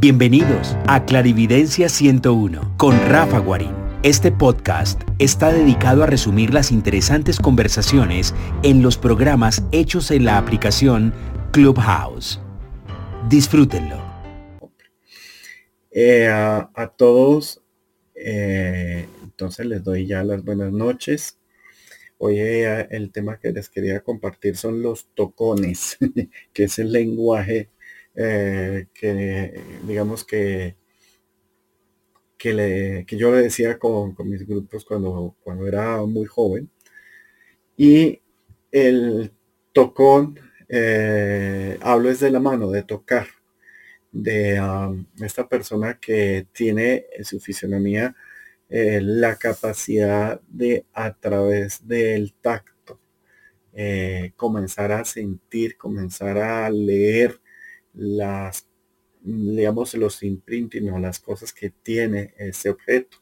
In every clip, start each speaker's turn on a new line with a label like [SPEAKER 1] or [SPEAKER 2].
[SPEAKER 1] Bienvenidos a Clarividencia 101 con Rafa Guarín. Este podcast está dedicado a resumir las interesantes conversaciones en los programas hechos en la aplicación Clubhouse. Disfrútenlo.
[SPEAKER 2] Eh, a, todos, eh, entonces les doy ya las buenas noches. Hoy eh, el tema que les quería compartir son los tocones, que es el lenguaje eh, que digamos que que, le, que yo le decía con, mis grupos cuando, cuando era muy joven. Y el tocón, eh, hablo es de la mano, de tocar, de esta persona que tiene en su fisionomía eh, la capacidad de a través del tacto comenzar a sentir, comenzar a leer las, digamos, los imprinting o las cosas que tiene ese objeto.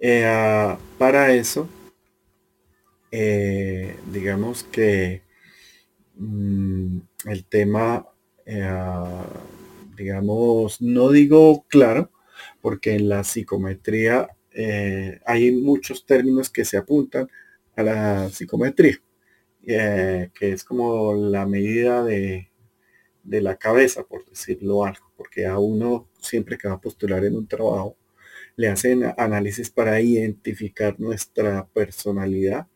[SPEAKER 2] Eh, ah, para eso, eh, digamos que mm, el tema, eh, ah, digamos, no digo claro, porque en la psicometría hay muchos términos que se apuntan a la psicometría, que es como la medida de, de la cabeza, por decirlo algo, porque a uno siempre que va a postular en un trabajo, le hacen análisis para identificar nuestra personalidad.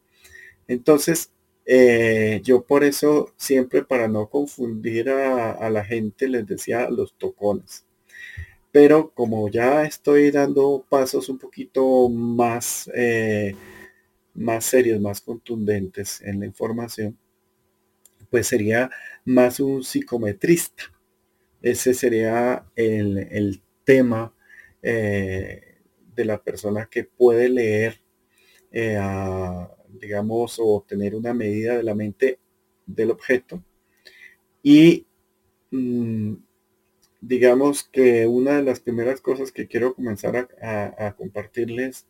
[SPEAKER 2] Entonces, eh, yo por eso siempre para no confundir a, la gente les decía los tocones. Pero como ya estoy dando pasos un poquito más, eh, más serios, más contundentes en la información, pues sería más un psicometrista. Ese sería el, tema eh, de la persona que puede leer, eh, digamos, o tener una medida de la mente del objeto. Y mm, digamos que una de las primeras cosas que quiero comenzar a compartirles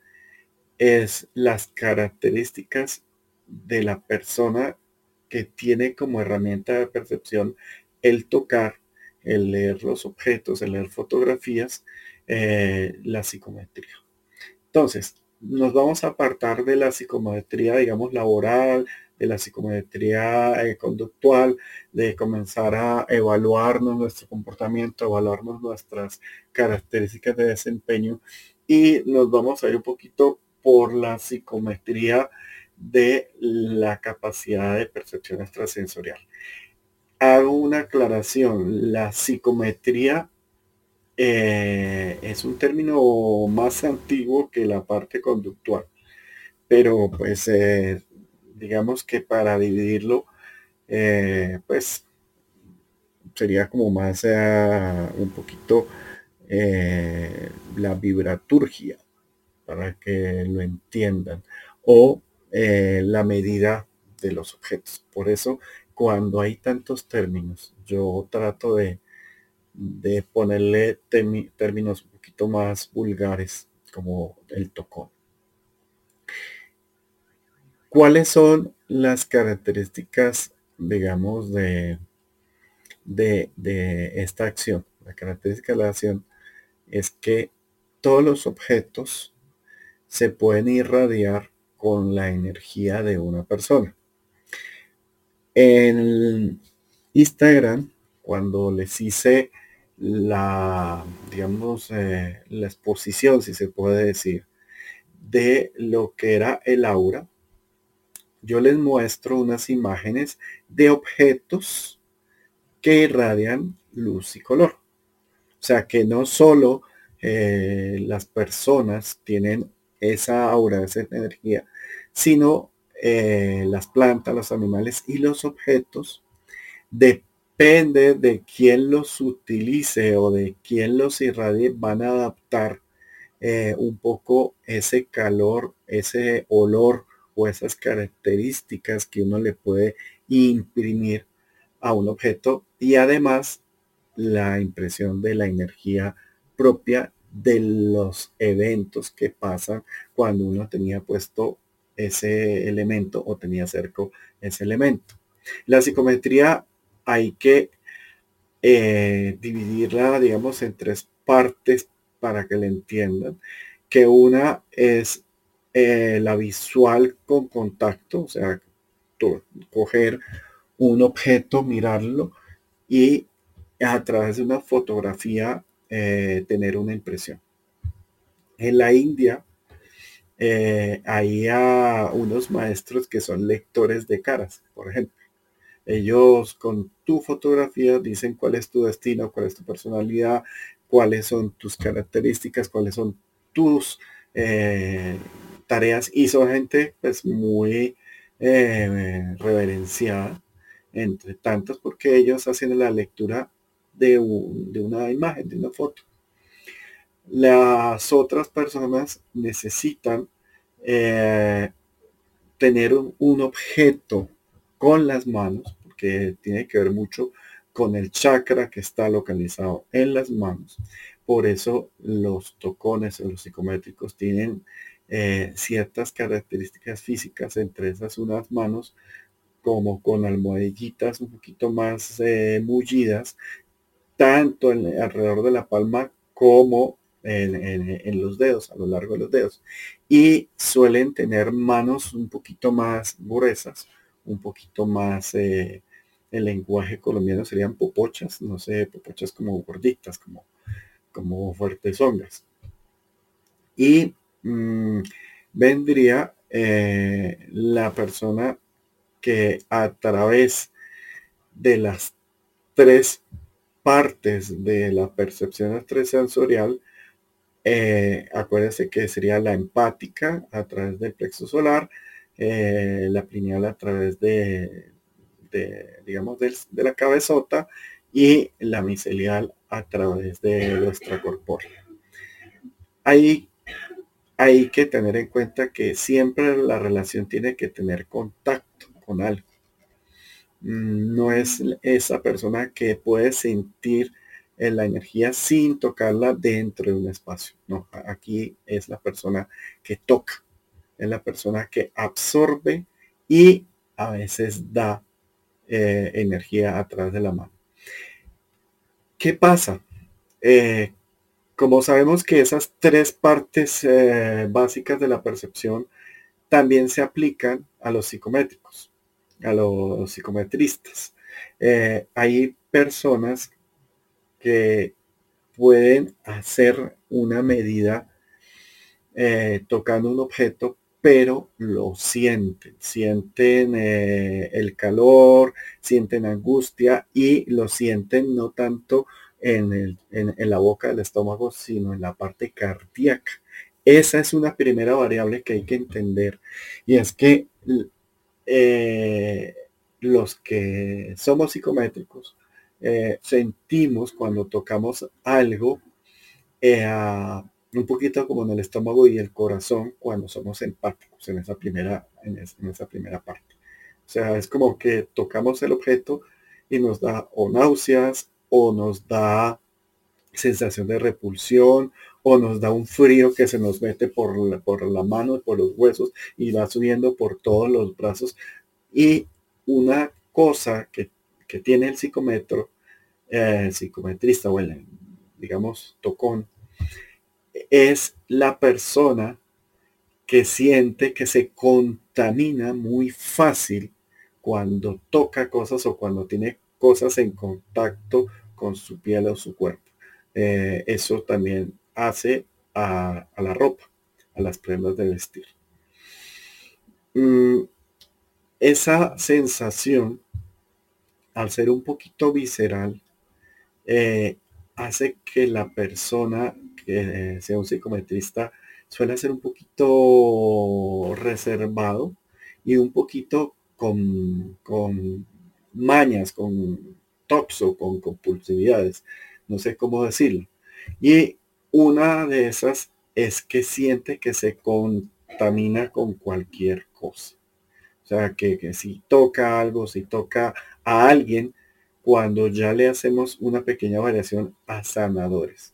[SPEAKER 2] es las características de la persona que tiene como herramienta de percepción el tocar, el leer los objetos, el leer fotografías, eh, la psicometría. Entonces, nos vamos a apartar de la psicometría, digamos, laboral, de la psicometría eh, conductual, de comenzar a evaluarnos nuestro comportamiento, evaluarnos nuestras características de desempeño y nos vamos a ir un poquito por la psicometría de la capacidad de percepción extrasensorial. Hago una aclaración, la psicometría eh, es un término más antiguo que la parte conductual, pero pues eh, digamos que para dividirlo, eh, pues sería como más un poquito la vibraturgia, para que lo entiendan, o eh, la medida de los objetos. Por eso, cuando hay tantos términos, yo trato de, de ponerle términos un poquito más vulgares, como el tocón. ¿Cuáles son las características, digamos, de, de, de esta acción? La característica de la acción es que todos los objetos se pueden irradiar con la energía de una persona. En Instagram, cuando les hice la, digamos, eh, la exposición, si se puede decir, de lo que era el aura, yo les muestro unas imágenes de objetos que irradian luz y color. O sea que no solo eh, las personas tienen esa aura, esa energía, sino eh, las plantas, los animales y los objetos, depende de quién los utilice o de quién los irradie, van a adaptar eh, un poco ese calor, ese olor o esas características que uno le puede imprimir a un objeto y además la impresión de la energía propia de los eventos que pasan cuando uno tenía puesto ese elemento o tenía cerco ese elemento. La psicometría hay que eh, dividirla, digamos, en tres partes para que le entiendan, que una es eh, la visual con contacto, o sea, coger un objeto, mirarlo y a través de una fotografía eh, tener una impresión. En la India eh, hay unos maestros que son lectores de caras, por ejemplo. Ellos con tu fotografía dicen cuál es tu destino, cuál es tu personalidad, cuáles son tus características, cuáles son tus eh, tareas y son gente pues muy eh, reverenciada entre tantas porque ellos hacen la lectura de una imagen, de una foto. Las otras personas necesitan eh, tener un, objeto con las manos, porque tiene que ver mucho con el chakra que está localizado en las manos. Por eso los tocones o los psicométricos tienen eh, ciertas características físicas, entre esas unas manos como con almohadillitas un poquito más eh, mullidas, tanto alrededor de la palma como en, los dedos, a lo largo de los dedos. Y suelen tener manos un poquito más gruesas, un poquito más, eh, el lenguaje colombiano serían popochas, no sé, popochas como gorditas, como, como fuertes ongas. Y mm, vendría eh, la persona que a través de las tres partes de la percepción extrasensorial eh, acuérdense que sería la empática a través del plexo solar, eh, la pineal a través de, digamos, de, la cabezota y la micelial a través de nuestra corpórea. Hay, hay que tener en cuenta que siempre la relación tiene que tener contacto con algo. Mm, no es esa persona que puede sentir en la energía sin tocarla dentro de un espacio. No, aquí es la persona que toca, es la persona que absorbe y a veces da eh, energía a través de la mano. ¿Qué pasa? Eh, como sabemos que esas tres partes eh, básicas de la percepción también se aplican a los psicométricos, a los psicometristas. hay personas que pueden hacer una medida eh, tocando un objeto, pero lo sienten, sienten eh, el calor, sienten angustia y lo sienten no tanto en, la boca del estómago, sino en la parte cardíaca. Esa es una primera variable que hay que entender y es que eh, los que somos psicométricos eh, sentimos cuando tocamos algo eh, un poquito como en el estómago y el corazón cuando somos empáticos en esa primera, en, esa primera parte. O sea, es como que tocamos el objeto y nos da o náuseas o nos da sensación de repulsión o nos da un frío que se nos mete por la, por la mano, por los huesos y va subiendo por todos los brazos. Y una cosa que, que tiene el psicometro eh, psicometrista o el, digamos, tocón, es la persona que siente que se contamina muy fácil cuando toca cosas o cuando tiene cosas en contacto con su piel o su cuerpo. Eh, eso también hace a, la ropa, a las prendas de vestir. Mm, esa sensación, al ser un poquito visceral, eh, hace que la persona que sea un psicometrista suele ser un poquito reservado y un poquito con, con mañas, con toxo, con compulsividades, no sé cómo decirlo. Y una de esas es que siente que se contamina con cualquier cosa. Sea, que, que si toca algo, si toca a alguien, cuando ya le hacemos una pequeña variación a sanadores.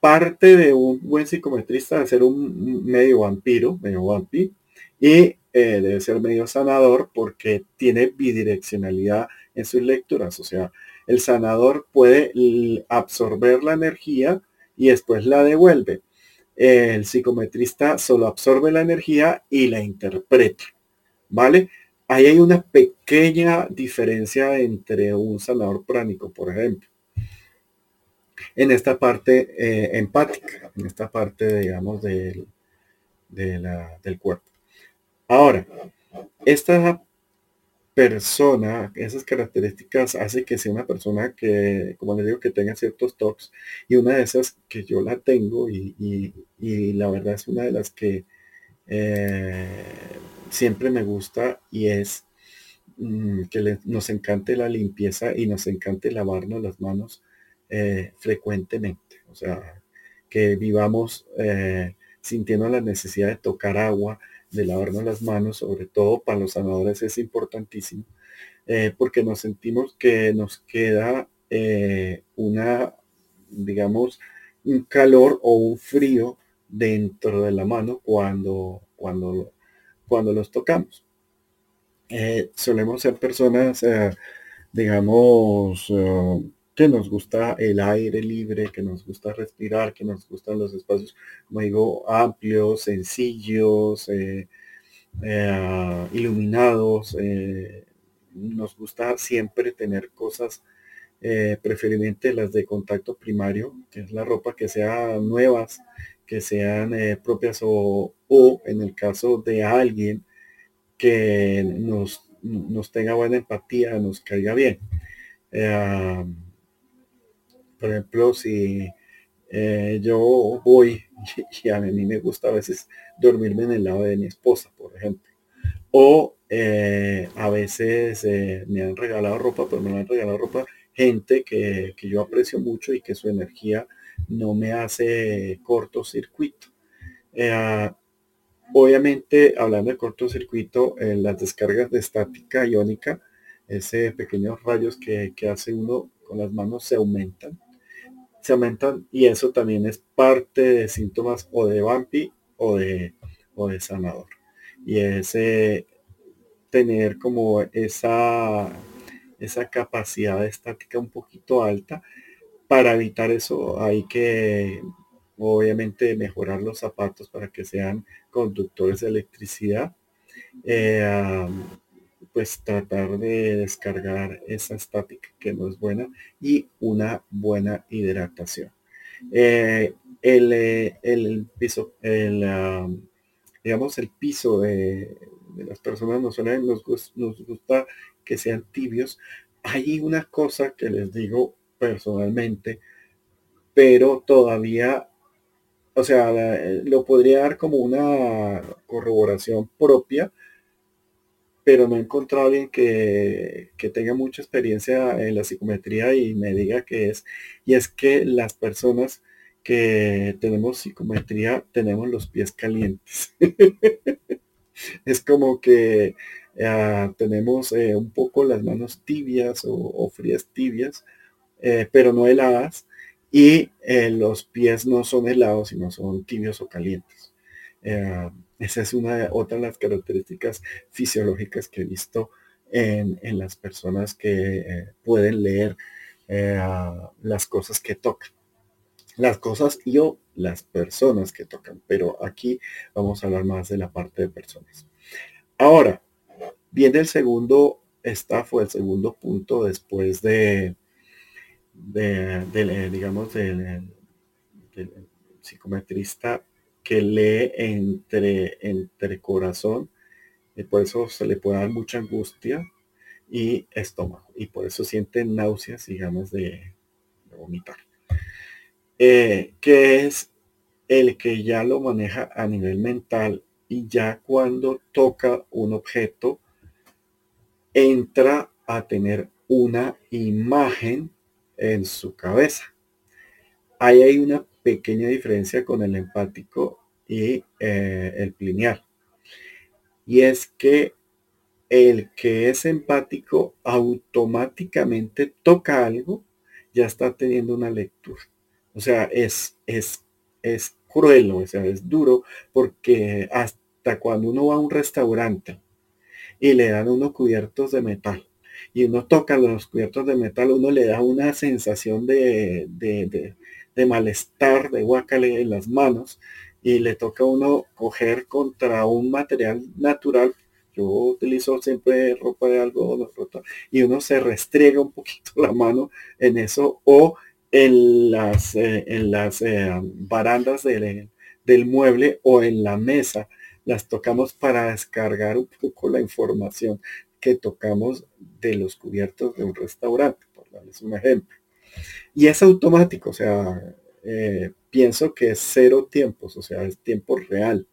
[SPEAKER 2] Parte de un buen psicometrista de ser un medio vampiro, medio vampi, y eh, debe ser medio sanador porque tiene bidireccionalidad en sus lecturas. O sea, el sanador puede absorber la energía y después la devuelve. El psicometrista solo absorbe la energía y la interpreta. ¿Vale? Ahí hay una pequeña diferencia entre un sanador pránico, por ejemplo. En esta parte eh, empática, en esta parte, digamos, del, del cuerpo. Ahora, esta persona, esas características hace que sea una persona que, como les digo, que tenga ciertos toques. Y una de esas que yo la tengo y, la verdad es una de las que eh, siempre me gusta y es mm, que nos encante la limpieza y nos encante lavarnos las manos eh, frecuentemente. O sea, que vivamos eh, sintiendo la necesidad de tocar agua, de lavarnos las manos, sobre todo para los sanadores es importantísimo, porque nos sentimos que nos queda una, digamos, un calor o un frío dentro de la mano cuando, cuando, cuando los tocamos. Eh, solemos ser personas, digamos, que nos gusta el aire libre, que nos gusta respirar, que nos gustan los espacios, como digo, amplios, sencillos, eh, eh, iluminados. Eh, nos gusta siempre tener cosas, preferiblemente las de contacto primario, que es la ropa que sea nuevas, que sean propias o, o, en el caso de alguien que nos, nos tenga buena empatía, nos caiga bien. Por ejemplo, si eh, yo voy y a mí me gusta a veces dormirme en el lado de mi esposa, por ejemplo. O eh, a veces eh, me han regalado ropa, pero me han regalado ropa gente que, yo aprecio mucho y que su energía no me hace cortocircuito. obviamente, hablando de cortocircuito, en las descargas de estática iónica, ese pequeños rayos que, que hace uno con las manos se aumentan se aumentan y eso también es parte de síntomas o de vampi o de, o de sanador. Y ese tener como esa, esa capacidad estática un poquito alta. Para evitar eso hay que obviamente mejorar los zapatos para que sean conductores de electricidad. Eh, pues tratar de descargar esa estática que no es buena y una buena hidratación. Eh, eh, el, piso, el, digamos, el piso de, las personas no suelen, nos, nos gusta que sean tibios. Hay una cosa que les digo personalmente, pero todavía, o sea, lo podría dar como una corroboración propia, pero no he encontrado alguien que, tenga mucha experiencia en la psicometría y me diga que es. Y es que las personas que tenemos psicometría tenemos los pies calientes. es como que ah, tenemos eh, un poco las manos tibias o, frías tibias, eh, pero no heladas. Y eh, los pies no son helados, sino son tibios o calientes. Esa es una otra de las características fisiológicas que he visto en, las personas que eh, pueden leer eh, las cosas que tocan. Las cosas y o las personas que tocan. Pero aquí vamos a hablar más de la parte de personas. Ahora, viene el segundo fue el segundo punto después de, de, digamos, del psicometrista que lee entre, entre corazón, y por eso se le puede dar mucha angustia y estómago, y por eso siente náuseas y ganas de, vomitar. Eh, que es el que ya lo maneja a nivel mental y ya cuando toca un objeto entra a tener una imagen en su cabeza. Ahí hay una pequeña diferencia con el empático y eh, el plineal. Y es que el que es empático automáticamente toca algo, ya está teniendo una lectura. O sea, es, es, es cruel, o sea, es duro, porque hasta cuando uno va a un restaurante y le dan unos cubiertos de metal y uno toca los cubiertos de metal, uno le da una sensación de, de, malestar, de guacale en las manos, y le toca a uno coger contra un material natural. Yo utilizo siempre ropa de algodón y uno se restriega un poquito la mano en eso o en las, eh, en las eh, barandas del mueble o en la mesa. Las tocamos para descargar un poco la información que tocamos de los cubiertos de un restaurante, por darles un ejemplo. Y es automático, o sea, eh, pienso que es cero tiempos, o sea, es tiempo real.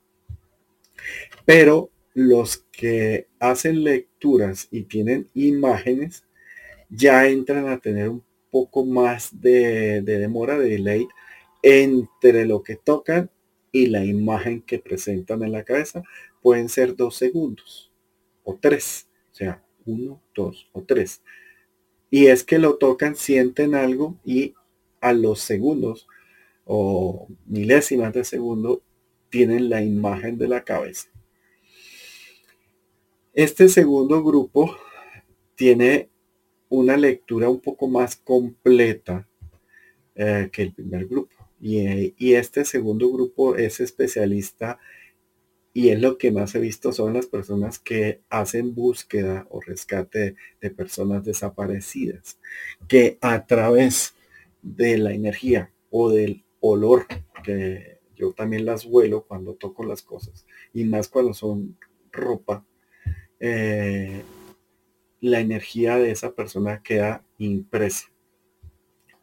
[SPEAKER 2] Pero los que hacen lecturas y tienen imágenes ya entran a tener un poco más de, de demora, de delay entre lo que tocan y la imagen que presentan en la cabeza. Pueden ser dos segundos o tres. O sea, uno, dos o tres. Y es que lo tocan, sienten algo y a los segundos o milésimas de segundo tienen la imagen de la cabeza. Este segundo grupo tiene una lectura un poco más completa eh, que el primer grupo. Y, y, este segundo grupo es especialista y es lo que más he visto son las personas que hacen búsqueda o rescate de personas desaparecidas, que a través de la energía o del olor, que yo también las huelo cuando toco las cosas, y más cuando son ropa, eh, la energía de esa persona queda impresa.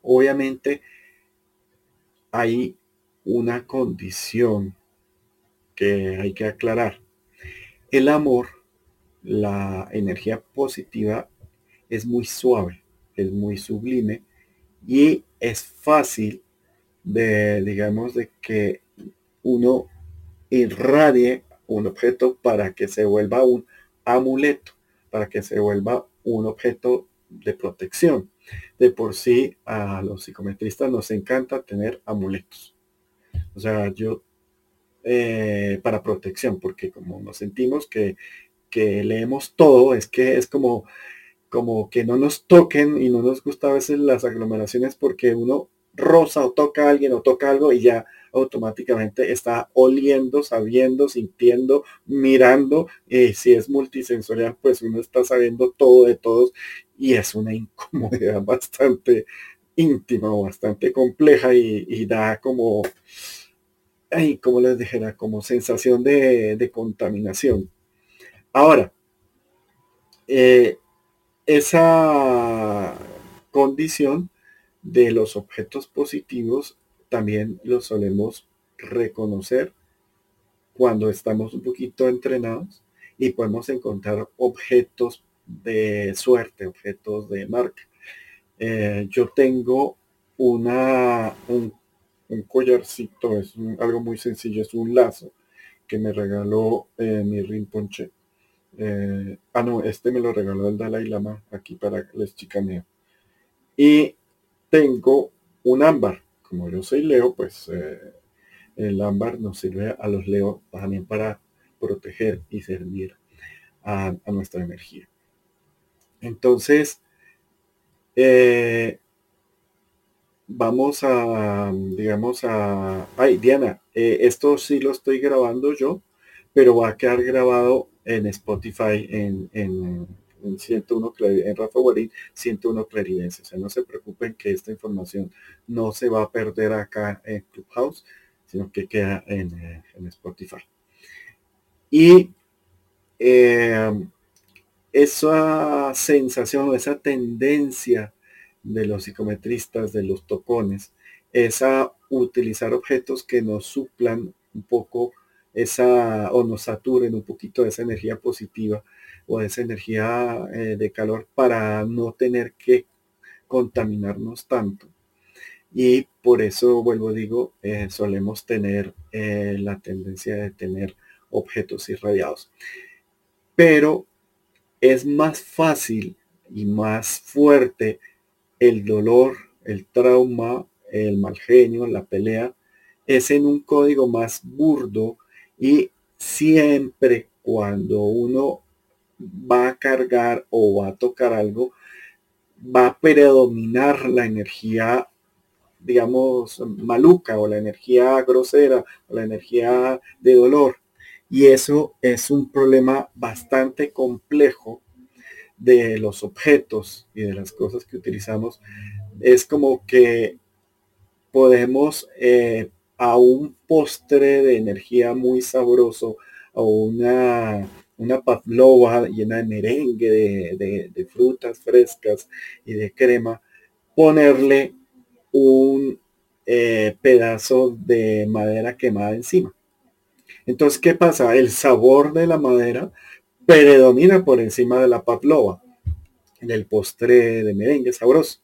[SPEAKER 2] Obviamente hay una condición que hay que aclarar. El amor, la energía positiva, es muy suave, es muy sublime y es fácil de, digamos, de que uno irradie un objeto para que se vuelva un amuleto, para que se vuelva un objeto de protección. De por sí a los psicometristas nos encanta tener amuletos. O sea, yo eh, para protección, porque como nos sentimos que, que, leemos todo, es que es como, como que no nos toquen y no nos gusta a veces las aglomeraciones porque uno rosa o toca a alguien o toca algo y ya automáticamente está oliendo, sabiendo, sintiendo, mirando. Y si es multisensorial, pues uno está sabiendo todo de todos y es una incomodidad bastante íntima o bastante compleja y da como ay, como les dijera, como sensación de, contaminación. Ahora, eh, esa condición de los objetos positivos también lo solemos reconocer cuando estamos un poquito entrenados y podemos encontrar objetos de suerte, objetos de marca. Eh, yo tengo una, un un collarcito, es algo muy sencillo, es un lazo que me regaló eh, mi Rinpoche. Eh, ah, no, este me lo regaló el Dalai Lama aquí para les chicaneo. Y tengo un ámbar. Como yo soy Leo, pues eh, el ámbar nos sirve a los Leo también para proteger y servir a, a nuestra energía. Entonces, eh, vamos a, digamos, a... Ay, Diana, eh, esto sí lo estoy grabando yo, pero va a quedar grabado en Spotify en, en, en 101, en Rafa Guarín 101 Claridense. O sea, no se preocupen que esta información no se va a perder acá en Clubhouse, sino que queda en, eh, en Spotify. Y eh, esa sensación, esa tendencia de los psicometristas, de los tocones, es a utilizar objetos que nos suplan un poco esa o nos saturen un poquito de esa energía positiva o de esa energía eh, de calor para no tener que contaminarnos tanto. Y por eso, vuelvo, digo, eh, solemos tener eh, la tendencia de tener objetos irradiados. Pero es más fácil y más fuerte el dolor, el trauma, el mal genio, la pelea, es en un código más burdo y siempre cuando uno va a cargar o va a tocar algo, va a predominar la energía, digamos, maluca o la energía grosera o la energía de dolor. Y eso es un problema bastante complejo de los objetos y de las cosas que utilizamos. Es como que podemos eh, a un postre de energía muy sabroso, a una, una pavlova llena de merengue, de, frutas frescas y de crema, ponerle un eh, pedazo de madera quemada encima. Entonces, ¿qué pasa? El sabor de la madera predomina por encima de la pavlova, del postre de merengue sabroso.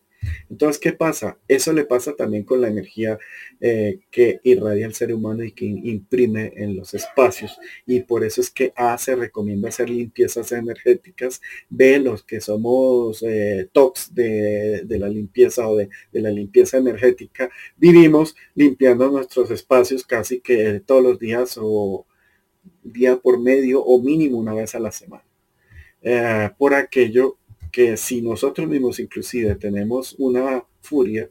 [SPEAKER 2] Entonces, ¿qué pasa? Eso le pasa también con la energía eh, que irradia el ser humano y que imprime en los espacios. Y por eso es que A se recomienda hacer limpiezas energéticas. B, los que somos eh, tox de, la limpieza o de, de la limpieza energética, vivimos limpiando nuestros espacios casi que todos los días o día por medio o mínimo una vez a la semana. Eh, por aquello que si nosotros mismos inclusive tenemos una furia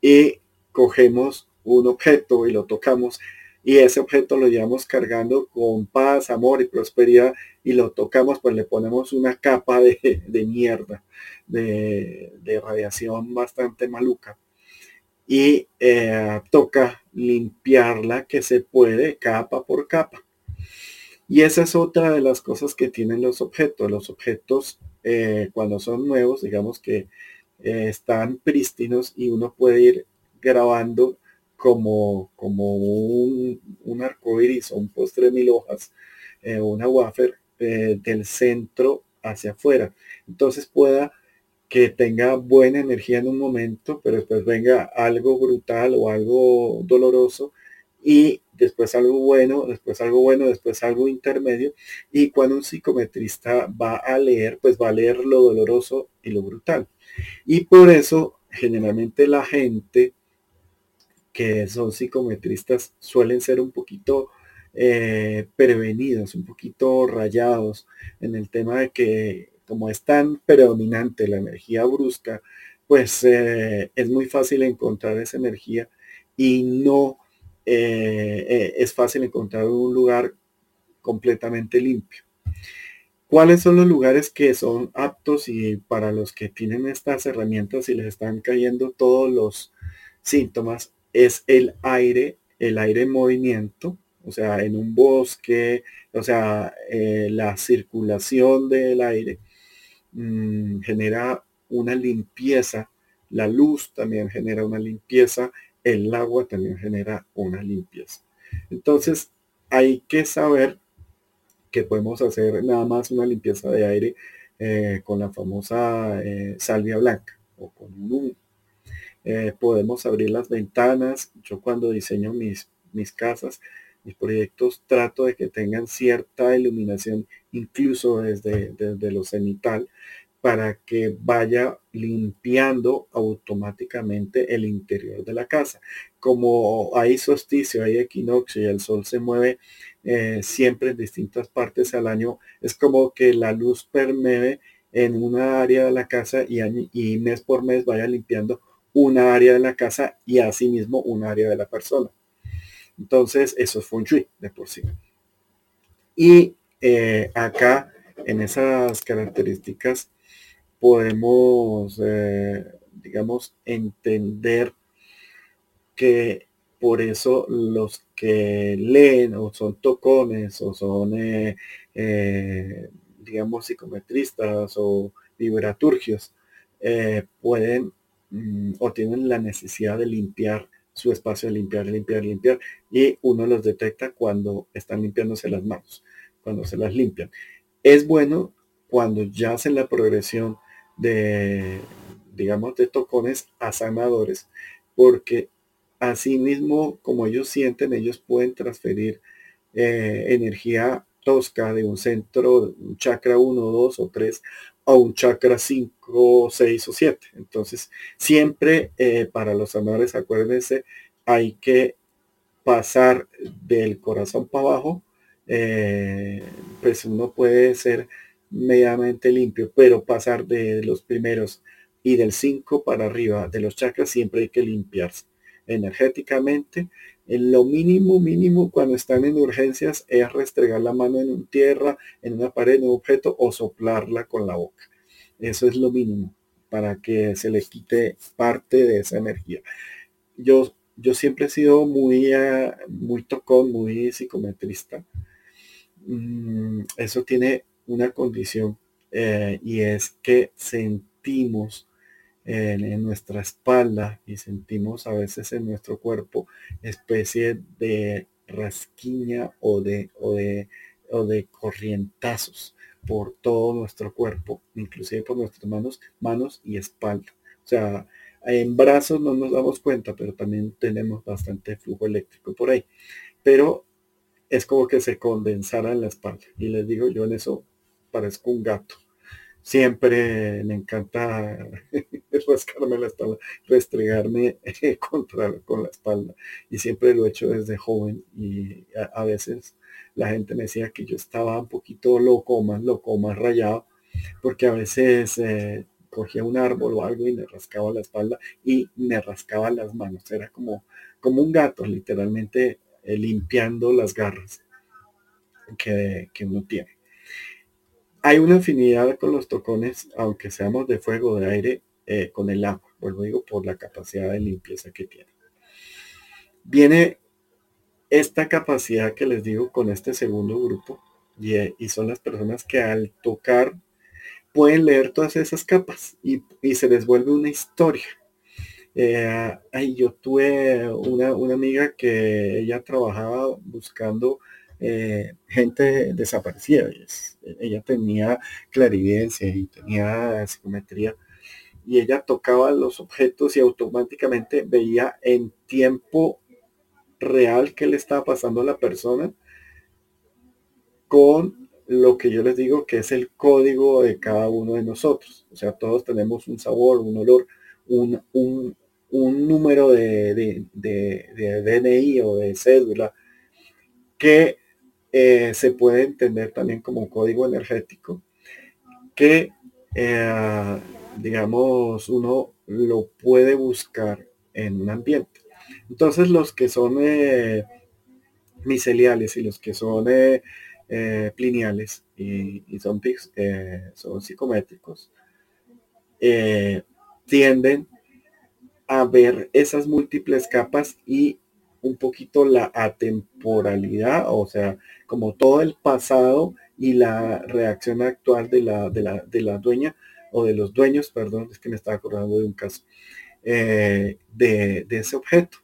[SPEAKER 2] y cogemos un objeto y lo tocamos y ese objeto lo llevamos cargando con paz, amor y prosperidad y lo tocamos, pues le ponemos una capa de, mierda, de, radiación bastante maluca. Y eh, toca limpiarla que se puede capa por capa. Y esa es otra de las cosas que tienen los objetos. Los objetos eh, cuando son nuevos, digamos que eh, están prístinos y uno puede ir grabando como, como un, arco iris o un postre de mil hojas, eh, una wafer del centro hacia afuera. Entonces pueda que tenga buena energía en un momento, pero después venga algo brutal o algo doloroso y después algo bueno, después algo bueno, después algo intermedio. Y cuando un psicometrista va a leer, pues va a leer lo doloroso y lo brutal. Y por eso generalmente la gente que son psicometristas suelen ser un poquito eh, prevenidos, un poquito rayados en el tema de que como es tan predominante la energía brusca, pues eh, es muy fácil encontrar esa energía y no eh, eh, es fácil encontrar un lugar completamente limpio. ¿Cuáles son los lugares que son aptos y para los que tienen estas herramientas y les están cayendo todos los síntomas? Es el aire, el aire en movimiento, o sea, en un bosque, o sea, eh, la circulación del aire mm, genera una limpieza, la luz también genera una limpieza, el agua también genera una limpieza. Entonces, hay que saber que podemos hacer nada más una limpieza de aire eh, con la famosa eh, salvia blanca o con un eh, podemos abrir las ventanas. Yo cuando diseño mis, mis casas, mis proyectos, trato de que tengan cierta iluminación, incluso desde, desde lo cenital, para que vaya limpiando automáticamente el interior de la casa. Como hay solsticio, hay equinoccio y el sol se mueve eh, siempre en distintas partes al año, es como que la luz permee en una área de la casa y, y mes por mes vaya limpiando una área de la casa y asimismo un área de la persona. Entonces, eso es feng shui de por sí. Y eh, acá, en esas características, podemos, eh, digamos, entender que por eso los que leen o son tocones o son, eh, eh, digamos, psicometristas o vibraturgios, pueden mm, o tienen la necesidad de limpiar su espacio, de limpiar, limpiar, limpiar, y uno los detecta cuando están limpiándose las manos, cuando se las limpian. Es bueno cuando ya hacen la progresión de, digamos, de tocones a sanadores, porque así mismo como ellos sienten, ellos pueden transferir eh, energía tosca de un centro, un chakra 1, 2 o 3 a un chakra 5, 6 o 7. Entonces, siempre eh, para los sanadores, acuérdense, hay que pasar del corazón para abajo, eh, pues uno puede ser medianamente limpio, pero pasar de los primeros y del 5 para arriba de los chakras siempre hay que limpiarse energéticamente. En lo mínimo, mínimo cuando están en urgencias es restregar la mano en un tierra, en una pared, en un objeto o soplarla con la boca. Eso es lo mínimo para que se le quite parte de esa energía. Yo, yo siempre he sido muy, uh, muy tocón, muy psicometrista. Mm, eso tiene una condición eh, y es que sentimos en, nuestra espalda y sentimos a veces en nuestro cuerpo especie de rasquiña o de, o de, o de corrientazos por todo nuestro cuerpo, inclusive por nuestras manos, manos y espalda. O sea, en brazos no nos damos cuenta, pero también tenemos bastante flujo eléctrico por ahí. Pero es como que se condensara en la espalda. Y les digo, yo en eso parezco un gato siempre me encanta rascarme la espalda, restregarme contra, con la espalda. Y siempre lo he hecho desde joven y a, veces la gente me decía que yo estaba un poquito loco, más loco, más rayado, porque a veces eh, cogía un árbol o algo y me rascaba la espalda y me rascaba las manos. Era como, como un gato, literalmente eh, limpiando las garras que, que uno tiene. Hay una afinidad con los tocones, aunque seamos de fuego, de aire, eh, con el agua. Vuelvo digo, por la capacidad de limpieza que tiene. Viene esta capacidad que les digo con este segundo grupo, y, eh, son las personas que al tocar pueden leer todas esas capas y, se les vuelve una historia. Eh, yo tuve una, una, amiga que ella trabajaba buscando eh, gente desaparecida. ella tenía clarividencia y tenía psicometría. Y ella tocaba los objetos y automáticamente veía en tiempo real qué le estaba pasando a la persona con lo que yo les digo que es el código de cada uno de nosotros. O sea, todos tenemos un sabor, un olor, un, un, número de, de, de, DNI o de cédula que eh, se puede entender también como código energético que, eh, digamos, uno lo puede buscar en un ambiente. Entonces, los que son eh, miceliales y los que son plineales y, son, son psicométricos, tienden a ver esas múltiples capas y un poquito la atemporalidad, o sea, como todo el pasado y la reacción actual de la, de la, de la dueña o de los dueños, perdón, es que me estaba acordando de un caso, eh, de, de ese objeto.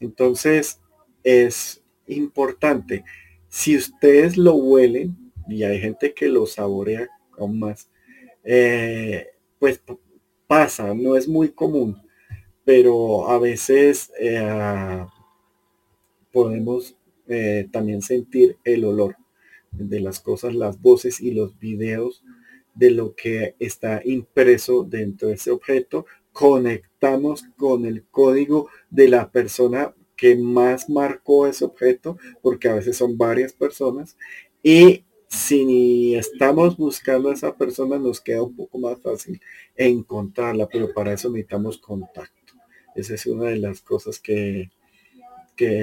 [SPEAKER 2] Entonces, es importante, si ustedes lo huelen, y hay gente que lo saborea aún más, eh, pues pasa, no es muy común, pero a veces eh, podemos eh, también sentir el olor de las cosas, las voces y los videos de lo que está impreso dentro de ese objeto. Conectamos con el código de la persona que más marcó ese objeto, porque a veces son varias personas. Y si estamos buscando a esa persona, nos queda un poco más fácil encontrarla, pero para eso necesitamos contacto. Esa es una de las cosas que,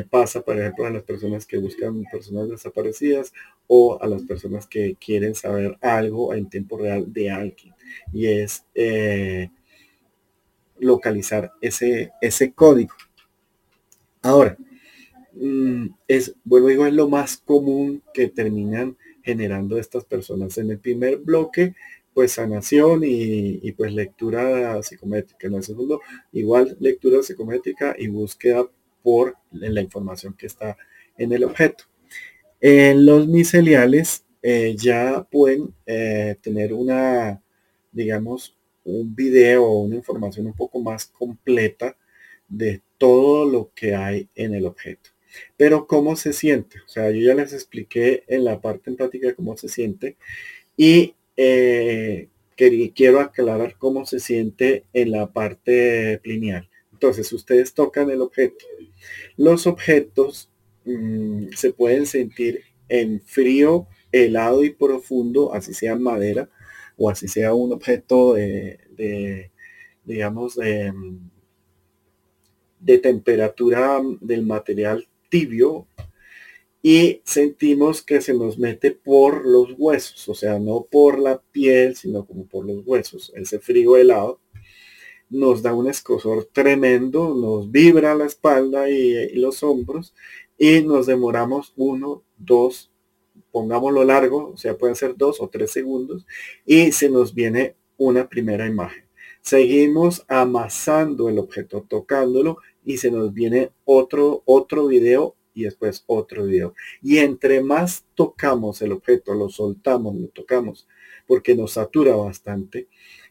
[SPEAKER 2] pasa, por ejemplo, a las personas que buscan personas desaparecidas o a las personas que quieren saber algo en tiempo real de alguien. Y es eh, localizar ese, ese código. Ahora, mm, es, vuelvo digo, es lo más común que terminan generando estas personas. En el primer bloque, pues sanación y pues lectura psicométrica. En el segundo, igual lectura psicométrica y búsqueda por la información que está en el objeto. En los miceliales eh, ya pueden eh, tener una, digamos, un video o una información un poco más completa de todo lo que hay en el objeto. Pero cómo se siente, o sea, yo ya les expliqué en la parte empática cómo se siente y eh, quiero aclarar cómo se siente en la parte lineal. Entonces, ustedes tocan el objeto. Los objetos mm, se pueden sentir en frío helado y profundo, así sea madera o así sea un objeto de, digamos, de, de temperatura del material tibio. Y sentimos que se nos mete por los huesos, o sea, no por la piel, sino como por los huesos, ese frío helado nos da un escosor tremendo, nos vibra la espalda y, los hombros y nos demoramos uno, dos, pongámoslo largo, o sea, pueden ser dos o tres segundos y se nos viene una primera imagen. Seguimos amasando el objeto, tocándolo y se nos viene otro, otro video y después otro video. Y entre más tocamos el objeto, lo soltamos, lo tocamos, porque nos satura bastante,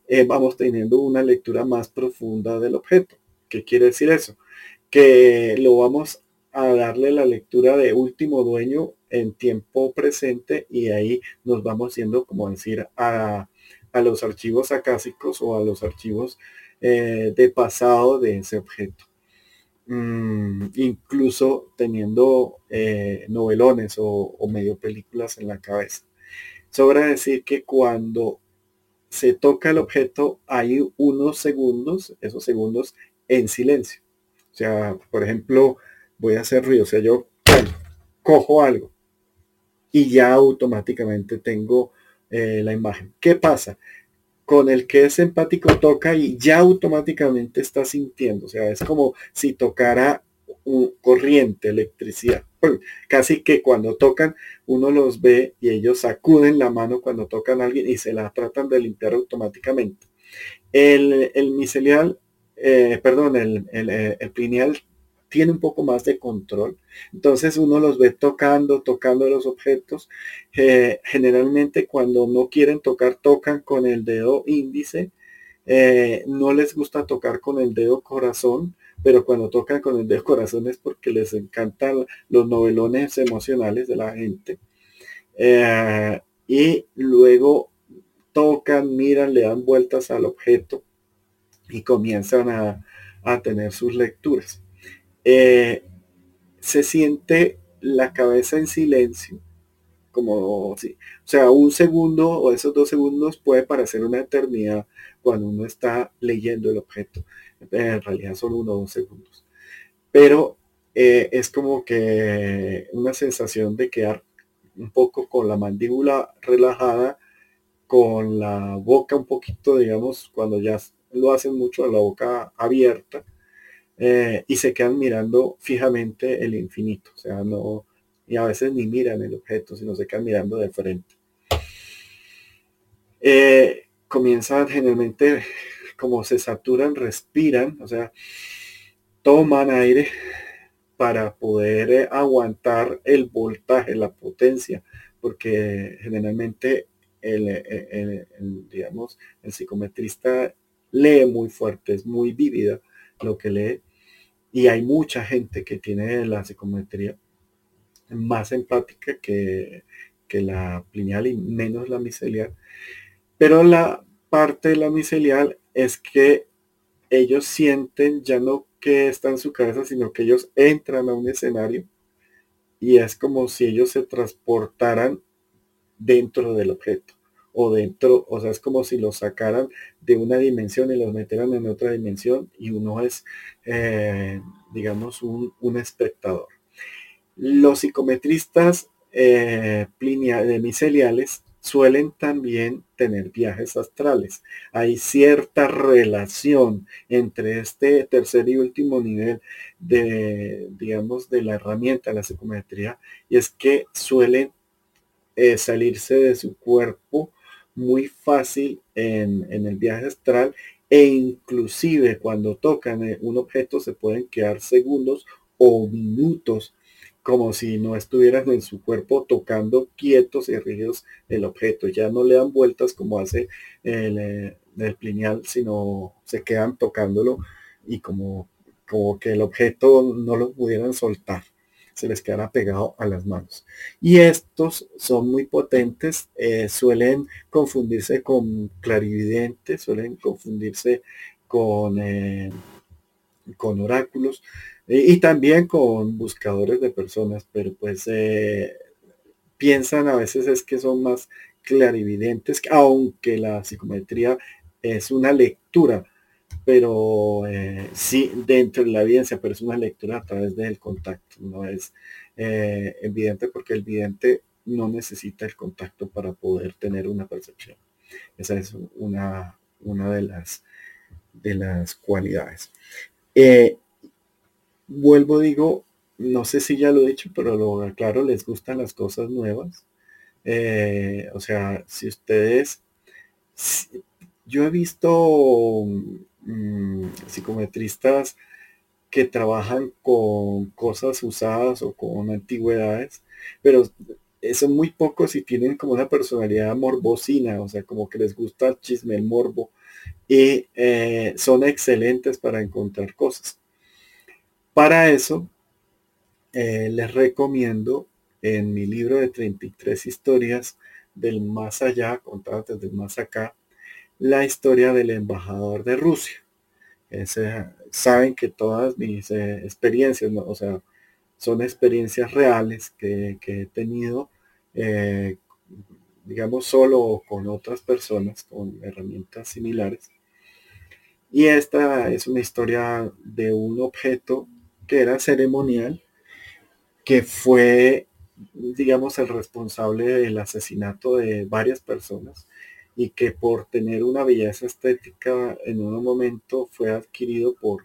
[SPEAKER 2] eh, vamos teniendo una lectura más profunda del objeto. ¿Qué quiere decir eso? Que lo vamos a darle la lectura de último dueño en tiempo presente y ahí nos vamos yendo, como decir, a, los archivos acásicos o a los archivos eh, de pasado de ese objeto. Mm, incluso teniendo eh, novelones o, o medio películas en la cabeza. Sobra decir que cuando se toca el objeto, hay unos segundos, esos segundos en silencio. O sea, por ejemplo, voy a hacer ruido, o sea, yo cojo algo y ya automáticamente tengo eh, la imagen. ¿Qué pasa? Con el que es empático toca y ya automáticamente está sintiendo, o sea, es como si tocara corriente, electricidad. Casi que cuando tocan, uno los ve y ellos sacuden la mano cuando tocan alguien y se la tratan de limpiar automáticamente. El, el micelial, eh, perdón, el, el, eh, el pineal tiene un poco más de control. Entonces uno los ve tocando, tocando los objetos. Eh, generalmente cuando no quieren tocar, tocan con el dedo índice. no les gusta tocar con el dedo corazón pero cuando tocan con el dedo corazón es porque les encantan los novelones emocionales de la gente. Eh, y luego tocan, miran, le dan vueltas al objeto y comienzan a, tener sus lecturas. Eh, se siente la cabeza en silencio, como si, o sea, un segundo o esos dos segundos puede parecer una eternidad cuando uno está leyendo el objeto en realidad son uno o dos segundos. Pero eh, es como que una sensación de quedar un poco con la mandíbula relajada, con la boca un poquito, digamos, cuando ya lo hacen mucho, la boca abierta, eh, y se quedan mirando fijamente el infinito. O sea, no, y a veces ni miran el objeto, sino se quedan mirando de frente. Eh, comienzan generalmente como se saturan, respiran, o sea, toman aire para poder eh, aguantar el voltaje, la potencia, porque generalmente el, digamos, el psicometrista lee muy fuerte, es muy vívida lo que lee, y hay mucha gente que tiene la psicometría más empática que, que la lineal y menos la micelial, pero la parte de la micelial es que ellos sienten ya no que está en su cabeza, sino que ellos entran a un escenario y es como si ellos se transportaran dentro del objeto o dentro, o sea, es como si los sacaran de una dimensión y los metieran en otra dimensión y uno es, eh, digamos, un, espectador. Los psicometristas eh, miceliales suelen también tener viajes astrales. Hay cierta relación entre este tercer y último nivel de, digamos, de la herramienta, la psicometría, y es que suelen eh, salirse de su cuerpo muy fácil en, en el viaje astral e inclusive cuando tocan eh, un objeto se pueden quedar segundos o minutos como si no estuvieran en su cuerpo tocando quietos y rígidos el objeto. Ya no le dan vueltas como hace el, eh, el plineal, sino se quedan tocándolo y como, como que el objeto no lo pudieran soltar se les quedará pegado a las manos. Y estos son muy potentes, eh, suelen confundirse con clarividentes, suelen confundirse con, eh, con oráculos, y, también con buscadores de personas, pero pues eh, piensan a veces es que son más clarividentes, aunque la psicometría es una lectura, pero eh, sí dentro de la evidencia, pero es una lectura a través del contacto, no es eh, evidente porque el vidente no necesita el contacto para poder tener una percepción. Esa es una, una de, las, de las cualidades. Eh, vuelvo, digo, no sé si ya lo he dicho, pero lo claro, les gustan las cosas nuevas. Eh, o sea, si ustedes, yo he visto mm, psicometristas que trabajan con cosas usadas o con antigüedades, pero son muy pocos y tienen como una personalidad morbosina, o sea, como que les gusta el chisme, el morbo, y eh, son excelentes para encontrar cosas. Para eso, eh, les recomiendo en mi libro de 33 historias del más allá, contadas desde el más acá, la historia del embajador de Rusia. saben que todas mis eh, experiencias, o sea, son experiencias reales que, he tenido, eh, digamos, solo con otras personas con herramientas similares. Y esta es una historia de un objeto que era ceremonial, que fue, digamos, el responsable del asesinato de varias personas y que por tener una belleza estética en un momento fue adquirido por,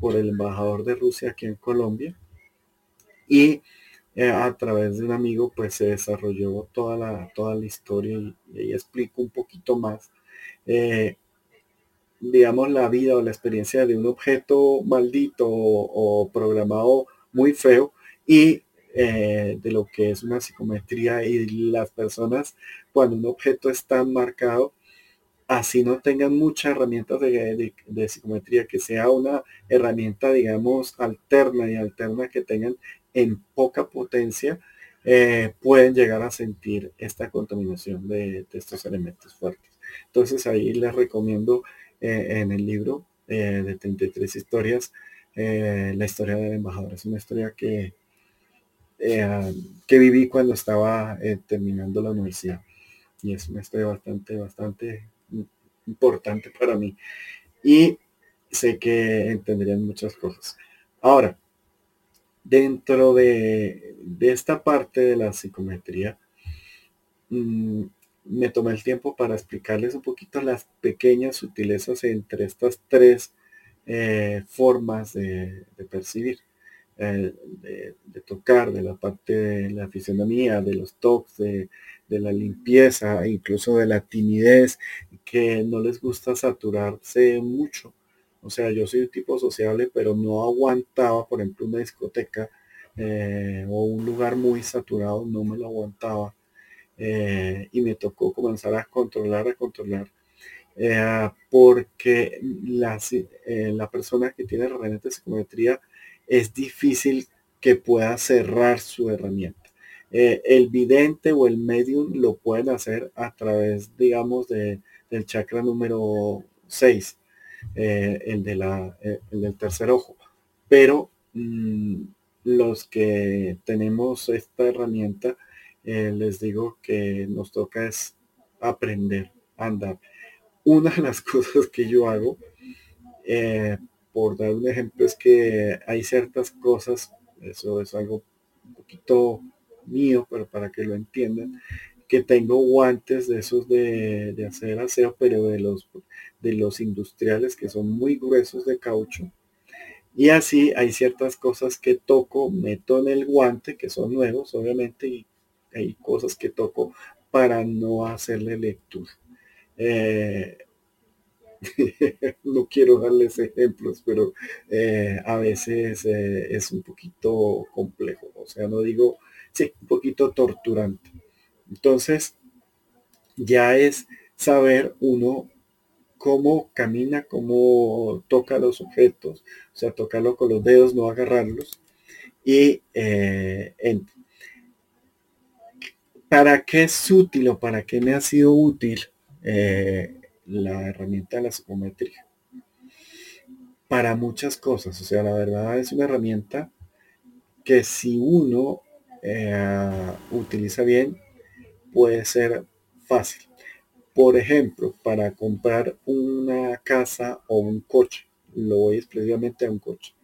[SPEAKER 2] por el embajador de Rusia aquí en Colombia. Y eh, a través de un amigo pues se desarrolló toda la, toda la historia y, ahí explico un poquito más eh, digamos la vida o la experiencia de un objeto maldito o, programado muy feo y eh, de lo que es una psicometría y las personas cuando un objeto es tan marcado así no tengan muchas herramientas de, psicometría, que sea una herramienta, digamos, alterna y alterna que tengan en poca potencia, eh, pueden llegar a sentir esta contaminación de, estos elementos fuertes. Entonces ahí les recomiendo eh, en el libro eh, de 33 historias, la historia del embajador. Es una historia que, que viví cuando estaba terminando la universidad. Y es una historia bastante, bastante importante para mí. Y sé que entenderían muchas cosas. Ahora, dentro de, esta parte de la psicometría, mm, me tomé el tiempo para explicarles un poquito las pequeñas sutilezas entre estas tres eh, formas de, percibir, eh, de, tocar, de la parte de la fisionomía, de los toques, de, de la limpieza, incluso de la timidez, que no les gusta saturarse mucho. O sea, yo soy un tipo sociable, pero no aguantaba, por ejemplo, una discoteca eh, o un lugar muy saturado, no me lo aguantaba. Eh, y me tocó comenzar a controlar, a controlar. Eh, porque la, la persona que tiene herramienta de psicometría es difícil que pueda cerrar su herramienta. Eh, el vidente o el medium lo pueden hacer a través, digamos, de, del chakra número 6, eh, el, de la, eh, el del tercer ojo. Pero mm, los que tenemos esta herramienta, les digo que nos toca es aprender a andar. Una de las cosas que yo hago, por dar un ejemplo, es que hay ciertas cosas, eso es algo un poquito mío, pero para que lo entiendan, que tengo guantes de esos de, hacer aseo, pero de los, de los industriales que son muy gruesos de caucho. Y así hay ciertas cosas que toco, meto en el guante, que son nuevos, obviamente, hay cosas que toco para no hacerle lectura. Eh, no quiero darles ejemplos, pero eh, a veces eh, es un poquito complejo. O sea, no digo sí, un poquito torturante. Entonces, ya es saber uno cómo camina, cómo toca los objetos, o sea, tocarlo con los dedos, no agarrarlos. Y eh, ¿para qué es útil o para qué me ha sido útil eh, la herramienta de la psicometría? Para muchas cosas, o sea, la verdad es una herramienta que si uno eh, utiliza bien, puede ser fácil. Por ejemplo, para comprar una casa o un coche, lo voy exclusivamente a un coche.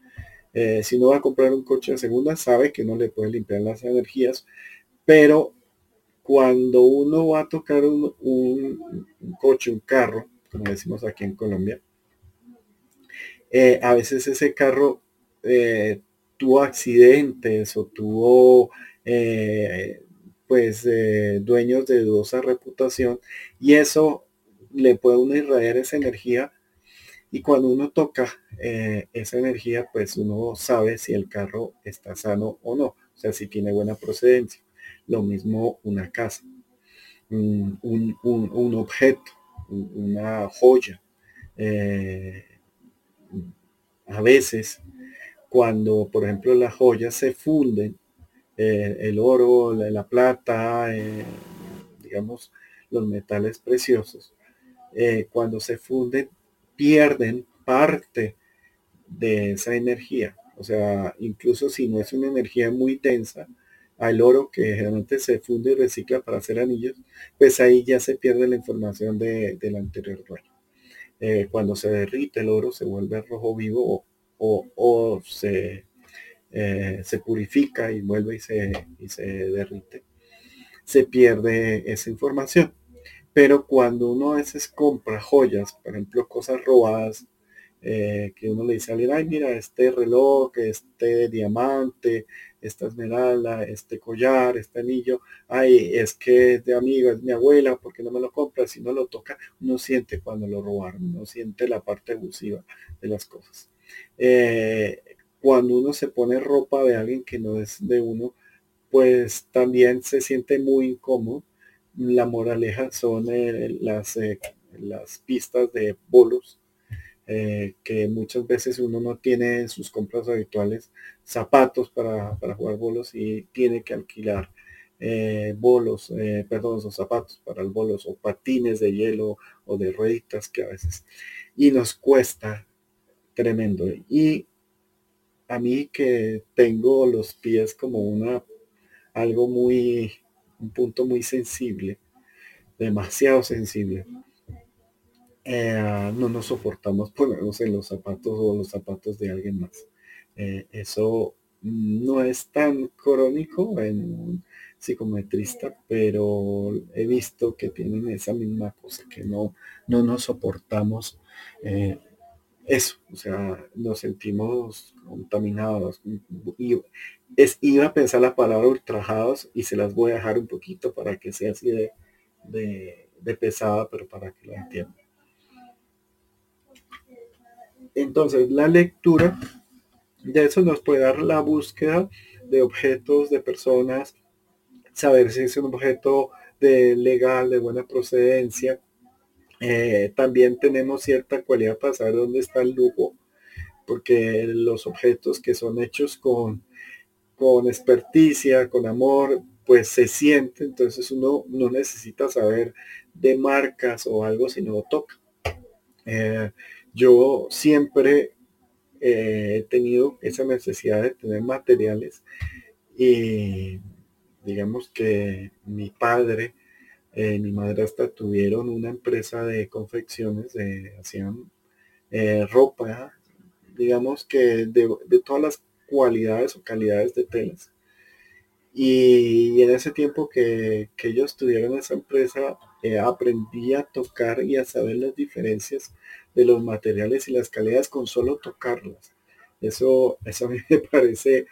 [SPEAKER 2] Eh, si no va a comprar un coche de segunda, sabe que no le puede limpiar las energías, pero cuando uno va a tocar un, coche, un carro, como decimos aquí en Colombia, eh, a veces ese carro eh, tuvo accidentes o tuvo pues dueños de dudosa reputación y eso le puede uno irradiar esa energía y cuando uno toca eh, esa energía, pues uno sabe si el carro está sano o no, o sea, si tiene buena procedencia. Lo mismo una casa, un, objeto, una joya. Eh, a veces, cuando, por ejemplo, las joyas se funden, eh, el oro, la, plata, digamos, los metales preciosos, cuando se funden, pierden parte de esa energía. O sea, incluso si no es una energía muy densa, al oro que generalmente se funde y recicla para hacer anillos, pues ahí ya se pierde la información de, del anterior dueño. Eh, cuando se derrite el oro se vuelve rojo vivo o, se, eh, se, purifica y vuelve y se, y se derrite, se pierde esa información. Pero cuando uno a veces compra joyas, por ejemplo, cosas robadas, eh, que uno le dice a alguien, ay, mira, este reloj, este diamante, esta esmeralda, este collar, este anillo, ay, es que es de amigo, es mi abuela, porque no me lo compra? Si no lo toca, uno siente cuando lo robaron, uno siente la parte abusiva de las cosas. Eh, cuando uno se pone ropa de alguien que no es de uno, pues también se siente muy incómodo la moraleja son eh, las, las pistas de bolos, eh, que muchas veces uno no tiene sus compras habituales zapatos para, jugar bolos y tiene que alquilar bolos, perdón, son zapatos para el bolos o patines de hielo o de rueditas que a veces y nos cuesta tremendo. Y a mí que tengo los pies como una algo muy un punto muy sensible, demasiado sensible. Eh, no nos soportamos ponernos en los zapatos o los zapatos de alguien más. Eh, eso no es tan crónico en un psicometrista, pero he visto que tienen esa misma cosa, que no, no nos soportamos eh, eso, o sea, nos sentimos contaminados. Y es, iba a pensar la palabra ultrajados y se las voy a dejar un poquito para que sea así de, de, pesada, pero para que lo entiendan. Entonces, la lectura de eso nos puede dar la búsqueda de objetos, de personas, saber si es un objeto de legal, de buena procedencia, eh, también tenemos cierta cualidad para saber dónde está el lujo, porque los objetos que son hechos con, con experticia, con amor, pues se siente, entonces uno no necesita saber de marcas o algo, sino toca. Eh, yo siempre eh, he tenido esa necesidad de tener materiales y digamos que mi padre eh, mi madrastra tuvieron una empresa de confecciones, de, hacían eh, ropa, digamos que de, todas las cualidades o calidades de telas. Y, en ese tiempo que, ellos tuvieron esa empresa, eh, aprendí a tocar y a saber las diferencias de los materiales y las calidades con solo tocarlas. Eso, eso a mí me parece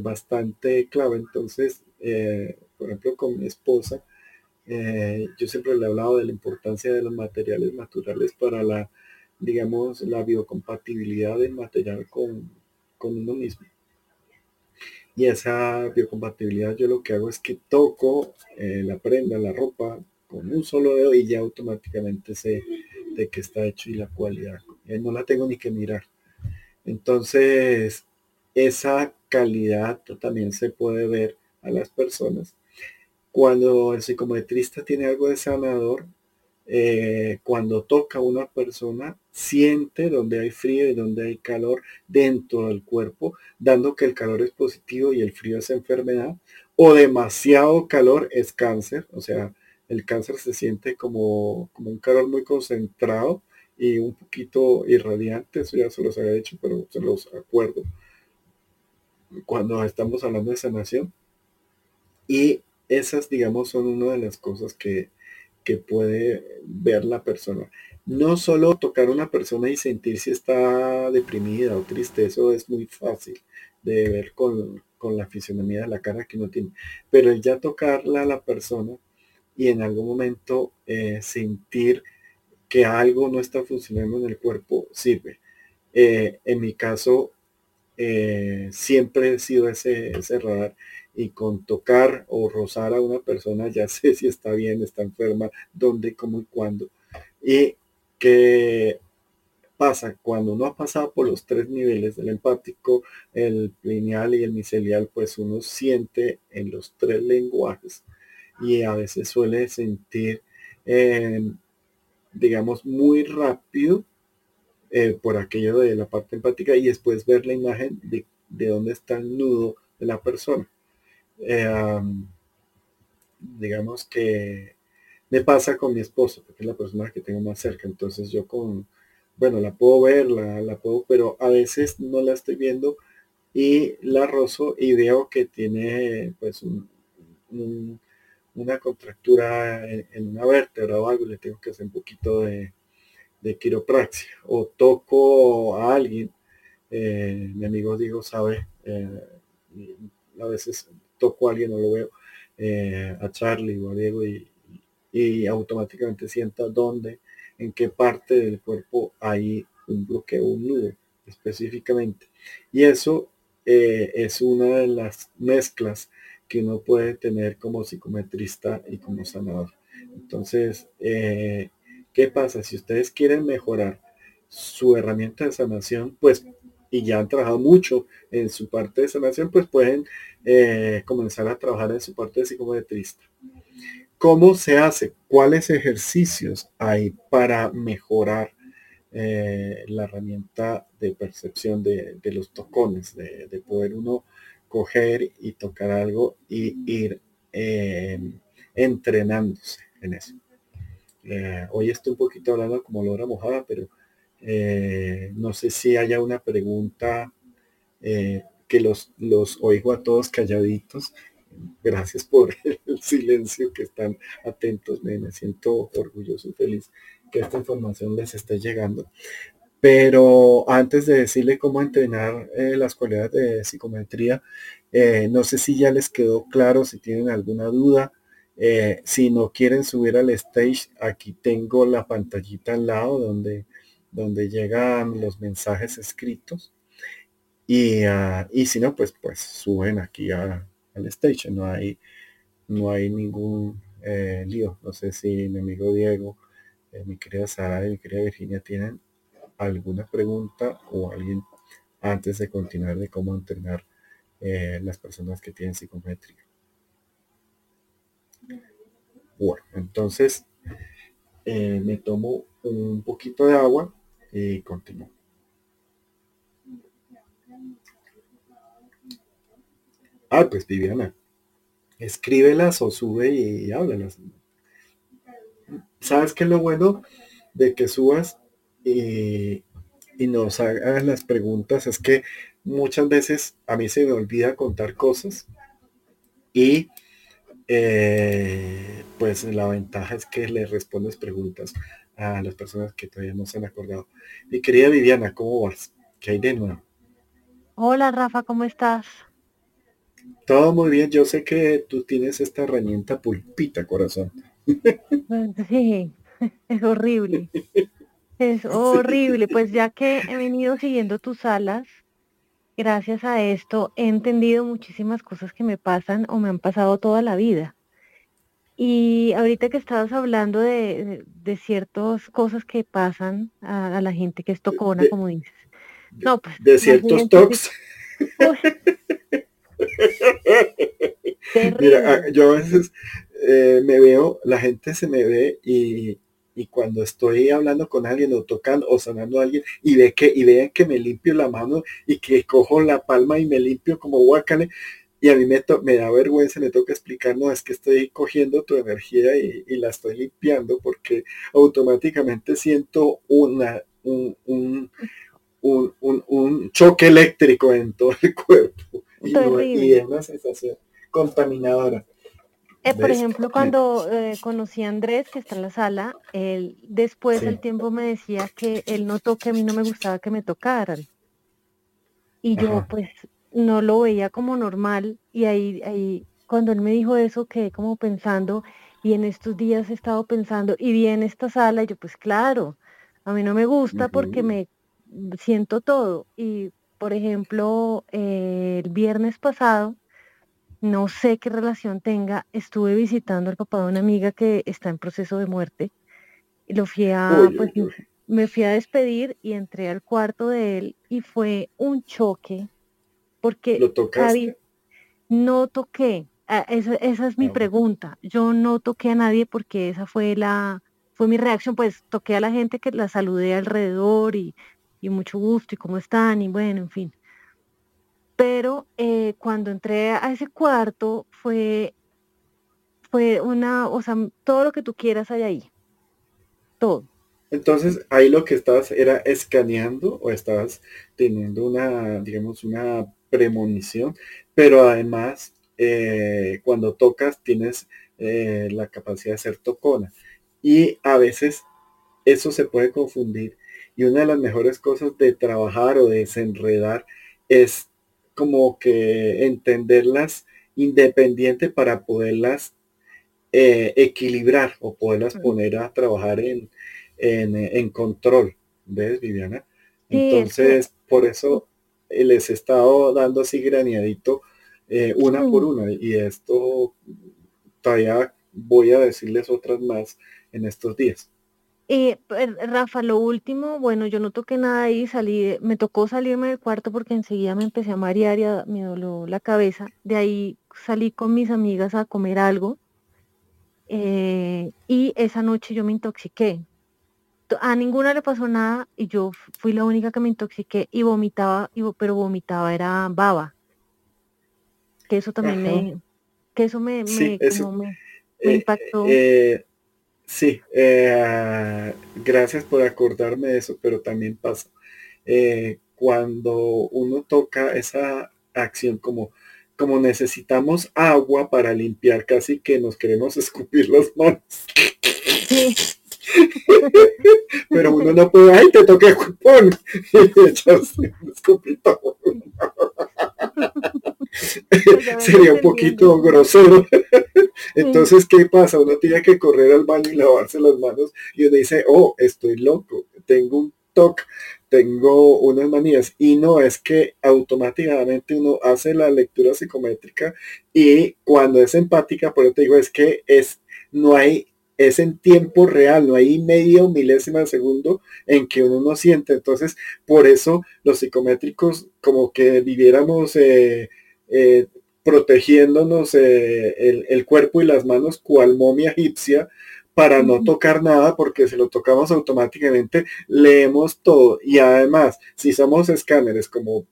[SPEAKER 2] bastante clave. Entonces, por ejemplo, con mi esposa, eh, yo siempre le he hablado de la importancia de los materiales naturales para la, digamos, la biocompatibilidad del material con, uno mismo. Y esa biocompatibilidad yo lo que hago es que toco eh, la prenda, la ropa, con un solo dedo y ya automáticamente sé de qué está hecho y la cualidad. No la tengo ni que mirar. Entonces, esa calidad también se puede ver a las personas cuando el psicometrista tiene algo de sanador, eh, cuando toca a una persona, siente donde hay frío y donde hay calor dentro del cuerpo, dando que el calor es positivo y el frío es enfermedad, o demasiado calor es cáncer, o sea, el cáncer se siente como, como un calor muy concentrado y un poquito irradiante, eso ya se los había dicho, pero se los acuerdo cuando estamos hablando de sanación. Y esas, digamos, son una de las cosas que, que puede ver la persona. No solo tocar a una persona y sentir si está deprimida o triste, eso es muy fácil de ver con, con la fisionomía de la cara que uno tiene. Pero el ya tocarla a la persona y en algún momento eh, sentir que algo no está funcionando en el cuerpo sirve. Eh, en mi caso, eh, siempre he sido ese, ese radar y con tocar o rozar a una persona ya sé si está bien, está enferma, dónde, cómo y cuándo. Y que pasa cuando uno ha pasado por los tres niveles del empático, el lineal y el micelial, pues uno siente en los tres lenguajes y a veces suele sentir, eh, digamos, muy rápido eh, por aquello de la parte empática y después ver la imagen de, de dónde está el nudo de la persona. Eh, digamos que me pasa con mi esposo, porque es la persona que tengo más cerca, entonces yo con, bueno, la puedo ver, la, la puedo, pero a veces no la estoy viendo y la rozo y veo que tiene pues un, una contractura en, una vértebra o algo, le tengo que hacer un poquito de, de quiropraxia. O toco a alguien, eh, mi amigo Diego sabe, eh, a veces toco a alguien, no lo veo, eh, a Charlie o a Diego y, y automáticamente sienta dónde, en qué parte del cuerpo hay un bloqueo, un nudo específicamente. Y eso es una de las mezclas que uno puede tener como psicometrista y como sanador. Entonces, eh, ¿qué pasa? Si ustedes quieren mejorar su herramienta de sanación, pues, y ya han trabajado mucho en su parte de sanación, pues pueden eh, comenzar a trabajar en su parte de psicometrista. ¿Cómo se hace? ¿Cuáles ejercicios hay para mejorar eh, la herramienta de percepción de, los tocones, de, de poder uno coger y tocar algo y ir eh, entrenándose en eso. Eh, hoy estoy un poquito hablando como lora mojada, pero eh, no sé si haya una pregunta que los, los oigo a todos calladitos. Gracias por el silencio que están atentos. Me, me siento orgulloso y feliz que esta información les esté llegando. Pero antes de decirle cómo entrenar eh, las cualidades de psicometría, eh, no sé si ya les quedó claro, si tienen alguna duda. Eh, si no quieren subir al stage, aquí tengo la pantallita al lado donde, donde llegan los mensajes escritos. Y, ah, y si no, pues, pues suben aquí al stage. No hay, no hay ningún lío. No sé si mi amigo Diego, mi querida Sara y mi querida Virginia tienen alguna pregunta o alguien antes de continuar de cómo entrenar eh, las personas que tienen psicometría. Bueno, entonces eh, me tomo un poquito de agua y continúo. Ah, pues Viviana, escríbelas o sube y, háblalas. ¿Sabes qué es lo bueno de que subas y, nos hagas las preguntas. Es que muchas veces a mí se me olvida contar cosas y eh, pues la ventaja es que le respondes preguntas a las personas que todavía no se han acordado. Mi querida Viviana, ¿cómo vas? ¿Qué hay de nuevo?
[SPEAKER 3] Hola Rafa, ¿cómo estás?
[SPEAKER 2] Todo muy bien. Yo sé que tú tienes esta herramienta pulpita, corazón.
[SPEAKER 3] Sí, es horrible. Es horrible, pues ya que he venido siguiendo tus alas, gracias a esto he entendido muchísimas cosas que me pasan o me han pasado toda la vida. Y ahorita que estabas hablando de, ciertas cosas que pasan a, la gente que es tocona, como dices.
[SPEAKER 2] No, pues. De ciertos tocs. Mira, ah, yo a veces eh, me veo, la gente se me ve y, y cuando estoy hablando con alguien o tocando o sanando a alguien y ve que y vean que me limpio la mano y que cojo la palma y me limpio como guacale, y a mí me, me da vergüenza, me toca explicar, no, es que estoy cogiendo tu energía y, la estoy limpiando porque automáticamente siento una, un, un, un, choque eléctrico en todo el cuerpo y, es una sensación contaminadora.
[SPEAKER 3] Eh, por ejemplo, cuando eh, conocí a Andrés, que está en la sala, él después del tiempo me decía que él notó que a mí no me gustaba que me tocaran. Y yo pues no lo veía como normal y ahí, ahí cuando él me dijo eso quedé como pensando y en estos días he estado pensando y vi en esta sala y yo pues claro, a mí no me gusta porque me siento todo y por ejemplo eh, el viernes pasado no sé qué relación tenga, estuve visitando al papá de una amiga que está en proceso de muerte y lo fui a, pues, me fui a despedir y entré al cuarto de él y fue un choque porque no toqué, ah, esa, es mi ah, pregunta, yo no toqué a nadie porque esa fue la, fue mi reacción, pues toqué a la gente que la saludé alrededor y, y mucho gusto y cómo están y bueno, en fin. Pero eh, cuando entré a ese cuarto fue, fue una, o sea, todo lo que tú quieras hay ahí, todo.
[SPEAKER 2] Entonces, ahí lo que estabas era escaneando o estabas teniendo una, digamos, una premonición, pero además, eh, cuando tocas tienes eh, la capacidad de ser tocona. Y a veces eso se puede confundir. Y una de las mejores cosas de trabajar o de desenredar es como que entenderlas independiente para poderlas eh, equilibrar o poderlas poner a trabajar en, en, control. ¿Ves, Viviana? Entonces, por eso les he estado dando así graneadito eh, una por una y esto todavía voy a decirles otras más en estos días.
[SPEAKER 3] Eh, Rafa, lo último, bueno, yo no toqué nada ahí, salí, me tocó salirme del cuarto porque enseguida me empecé a marear y me dolió la cabeza. De ahí salí con mis amigas a comer algo eh, y esa noche yo me intoxiqué. A ninguna le pasó nada y yo fui la única que me intoxiqué y vomitaba, pero vomitaba era baba. Que eso también me, que eso me, me,
[SPEAKER 2] eh, impactó. Sí, eh, gracias por acordarme de eso, pero también pasa. Eh, cuando uno toca esa acción como, como necesitamos agua para limpiar, casi que nos queremos escupir las manos. pero uno no puede, ay, te toqué cupón y echarse un escupito. Sería un poquito grosero. Entonces, ¿qué pasa? Uno tiene que correr al baño y lavarse las manos y uno dice, oh, estoy loco, tengo un TOC, tengo unas manías. Y no es que automáticamente uno hace la lectura psicométrica y cuando es empática, por eso te digo, es que es, no hay es en tiempo real, no hay medio milésima de segundo en que uno no siente. Entonces, por eso los psicométricos como que viviéramos eh, eh, protegiéndonos eh, el, cuerpo y las manos cual momia egipcia para no tocar nada porque si lo tocamos automáticamente leemos todo. Y además si somos escáneres como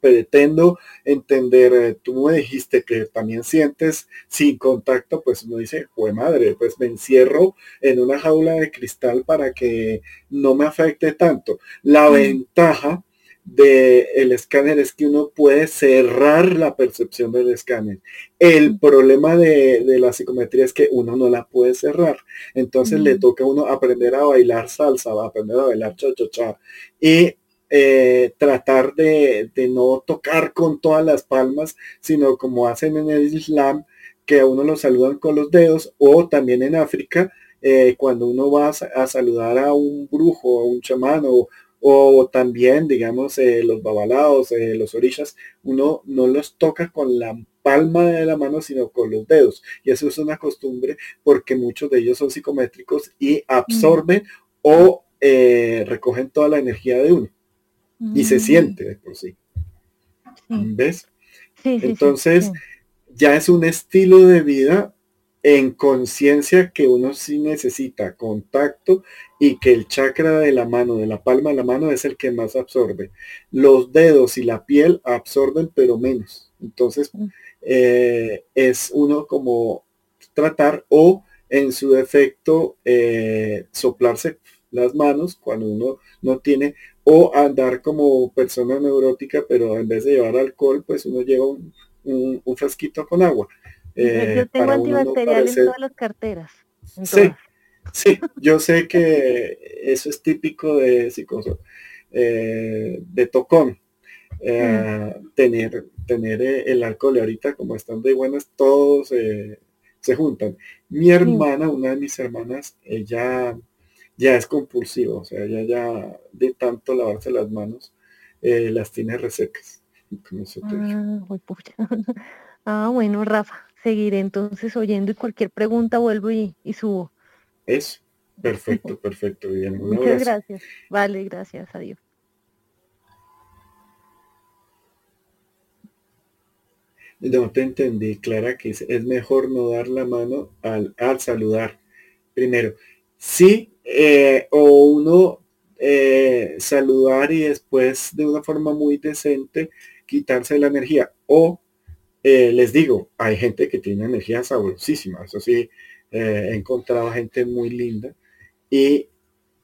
[SPEAKER 2] pretendo entender, eh, tú me dijiste que también sientes sin contacto, pues uno dice, fue madre, pues me encierro en una jaula de cristal para que no me afecte tanto. La ventaja del el escáner es que uno puede cerrar la percepción del escáner. El problema de, la psicometría es que uno no la puede cerrar. Entonces le toca a uno aprender a bailar salsa, aprender a bailar cha cha cha y eh, tratar de, no tocar con todas las palmas, sino como hacen en el Islam, que a uno lo saludan con los dedos, o también en África, eh, cuando uno va a, saludar a un brujo, a un chamán o, o también, digamos, eh, los babalaos, eh, los orillas, uno no los toca con la palma de la mano, sino con los dedos. Y eso es una costumbre porque muchos de ellos son psicométricos y absorben o eh, recogen toda la energía de uno. Y se mm. siente de por sí. ¿Ves? Entonces, ya es un estilo de vida en conciencia que uno sí necesita contacto y que el chakra de la mano, de la palma de la mano es el que más absorbe. Los dedos y la piel absorben pero menos. Entonces mm. eh, es uno como tratar o en su defecto eh, soplarse las manos cuando uno no tiene o andar como persona neurótica pero en vez de llevar alcohol pues uno lleva un, un frasquito con agua
[SPEAKER 3] eh, yo tengo antibacterial en todas las carteras.
[SPEAKER 2] sí, sí, yo sé que eso es típico de psicoso, eh, de tocón. Eh, mm. tener tener el alcohol ahorita como están de buenas todos se juntan. Mi hermana una de mis hermanas ella ya es compulsiva o sea ella ya de tanto lavarse las manos las tiene resecas
[SPEAKER 3] ah, ah, bueno Rafa seguiré entonces oyendo y cualquier pregunta vuelvo y, subo.
[SPEAKER 2] Eso, perfecto, perfecto, bien.
[SPEAKER 3] Muchas gracias. Vale, gracias, adiós.
[SPEAKER 2] No te entendí, Clara, que es, mejor no dar la mano al, saludar. Primero, sí, eh, o uno eh, saludar y después de una forma muy decente quitarse la energía. O eh, les digo, hay gente que tiene energía sabrosísima, eso sí, eh, he encontrado gente muy linda y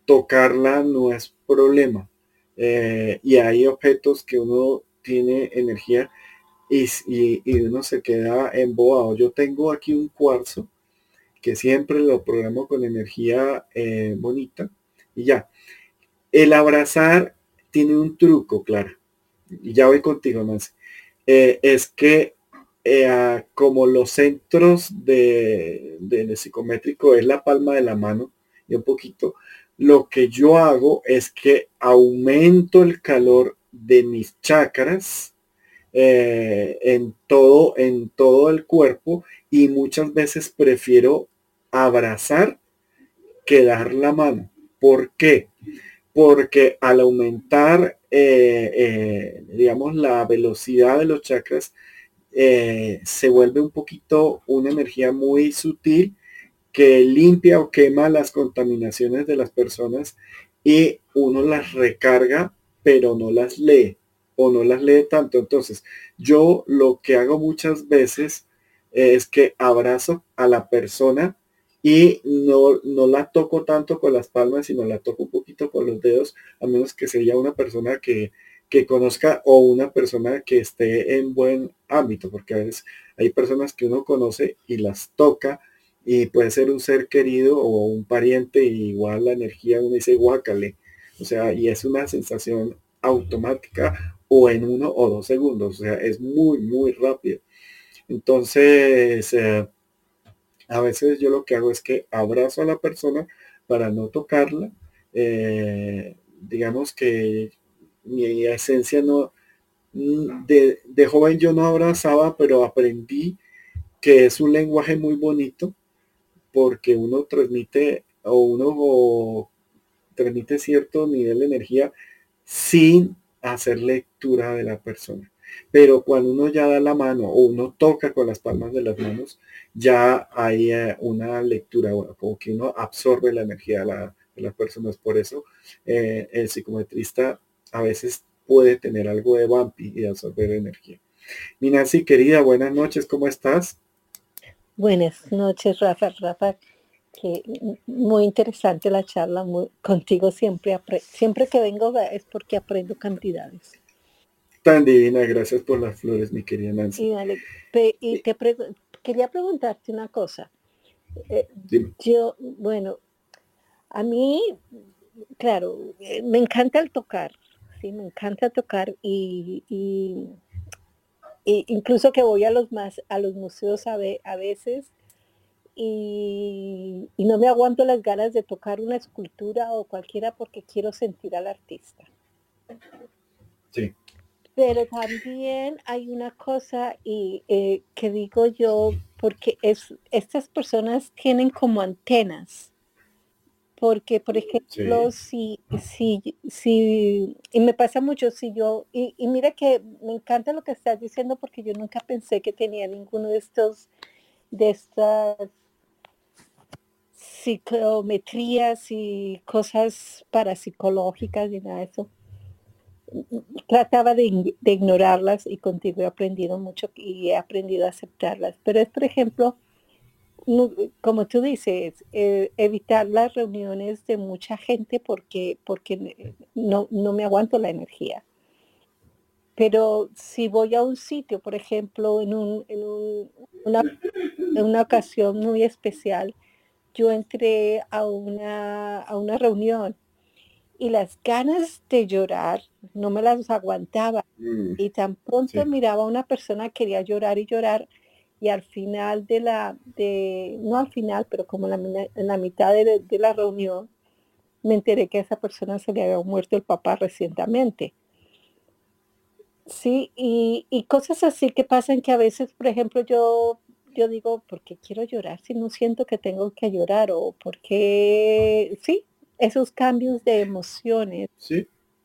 [SPEAKER 2] tocarla no es problema. Eh, y hay objetos que uno tiene energía y, uno se queda embobado. Yo tengo aquí un cuarzo que siempre lo programo con energía bonita y ya. El abrazar tiene un truco, claro. Y ya voy contigo, Nancy. es que eh, como los centros de, del psicométrico es la palma de la mano y un poquito, lo que yo hago es que aumento el calor de mis chakras eh, en todo, en todo el cuerpo y muchas veces prefiero abrazar que dar la mano. ¿Por qué? Porque al aumentar, eh, digamos, la velocidad de los chakras, eh, se vuelve un poquito una energía muy sutil que limpia o quema las contaminaciones de las personas y uno las recarga, pero no las lee o no las lee tanto. Entonces, yo lo que hago muchas veces es que abrazo a la persona y no, no la toco tanto con las palmas, sino la toco un poquito con los dedos, a menos que sería una persona que, que conozca o una persona que esté en buen ámbito, porque a veces hay personas que uno conoce y las toca y puede ser un ser querido o un pariente y igual la energía uno dice guácale, o sea, y es una sensación automática o en uno o dos segundos, o sea, es muy, muy rápido. Entonces, eh, a veces yo lo que hago es que abrazo a la persona para no tocarla. Eh, digamos que mi esencia no, mm, de, de, joven yo no abrazaba, pero aprendí que es un lenguaje muy bonito porque uno transmite o uno transmite cierto nivel de energía sin hacer lectura de la persona. Pero cuando uno ya da la mano o uno toca con las palmas de las manos, ya hay eh, una lectura, como que uno absorbe la energía de las personas. Por eso eh, el psicometrista a veces puede tener algo de vampi y absorber energía. Mi Nancy, querida, buenas noches, ¿cómo estás?
[SPEAKER 4] Buenas noches, Rafa. Rafa, que muy interesante la charla. contigo siempre, siempre que vengo es porque aprendo cantidades.
[SPEAKER 2] Tan divina, gracias por las flores, mi querida Nancy.
[SPEAKER 4] y te quería preguntarte una cosa. Eh, yo, bueno, a mí, claro, eh, me encanta el tocar, me encanta tocar y, incluso que voy a los más a los museos a, a veces y, no me aguanto las ganas de tocar una escultura o cualquiera porque quiero sentir al artista.
[SPEAKER 2] Sí.
[SPEAKER 4] Pero también hay una cosa y eh, que digo yo, porque es, estas personas tienen como antenas porque, por ejemplo, si, si, si, y me pasa mucho, si yo, y, mira que me encanta lo que estás diciendo porque yo nunca pensé que tenía ninguno de estos, de estas psicometrías y cosas parapsicológicas y nada de eso. Trataba de, ignorarlas y contigo he aprendido mucho y he aprendido a aceptarlas. Pero es, por ejemplo, como tú dices, eh, evitar las reuniones de mucha gente porque, porque no, no me aguanto la energía. Pero si voy a un sitio, por ejemplo, en, un, en una, en una ocasión muy especial, yo entré a una, a una reunión y las ganas de llorar no me las aguantaba. Mm, y tan pronto miraba a una persona quería llorar y llorar y al final de la, de, no al final, pero como en la, mitad de, de, la reunión, me enteré que a esa persona se le había muerto el papá recientemente. Sí, y, y cosas así que pasan que a veces, por ejemplo, yo yo digo, ¿por qué quiero llorar si no siento que tengo que llorar? O porque, sí, esos cambios de emociones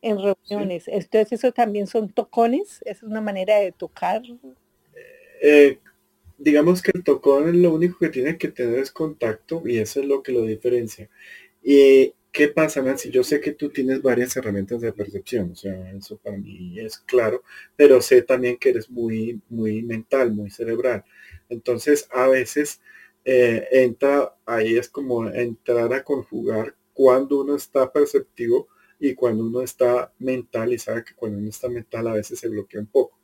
[SPEAKER 4] en reuniones. Entonces, eso también son tocones, es una manera de tocar.
[SPEAKER 2] Eh, digamos que el tocón lo único que tiene que tener es contacto y eso es lo que lo diferencia. ¿Y qué pasa, Nancy? Yo sé que tú tienes varias herramientas de percepción, o sea, eso para mí es claro, pero sé también que eres muy, muy mental, muy cerebral. Entonces, a veces eh, entra, ahí es como entrar a conjugar cuando uno está perceptivo y cuando uno está mental y sabe que cuando uno está mental a veces se bloquea un poco.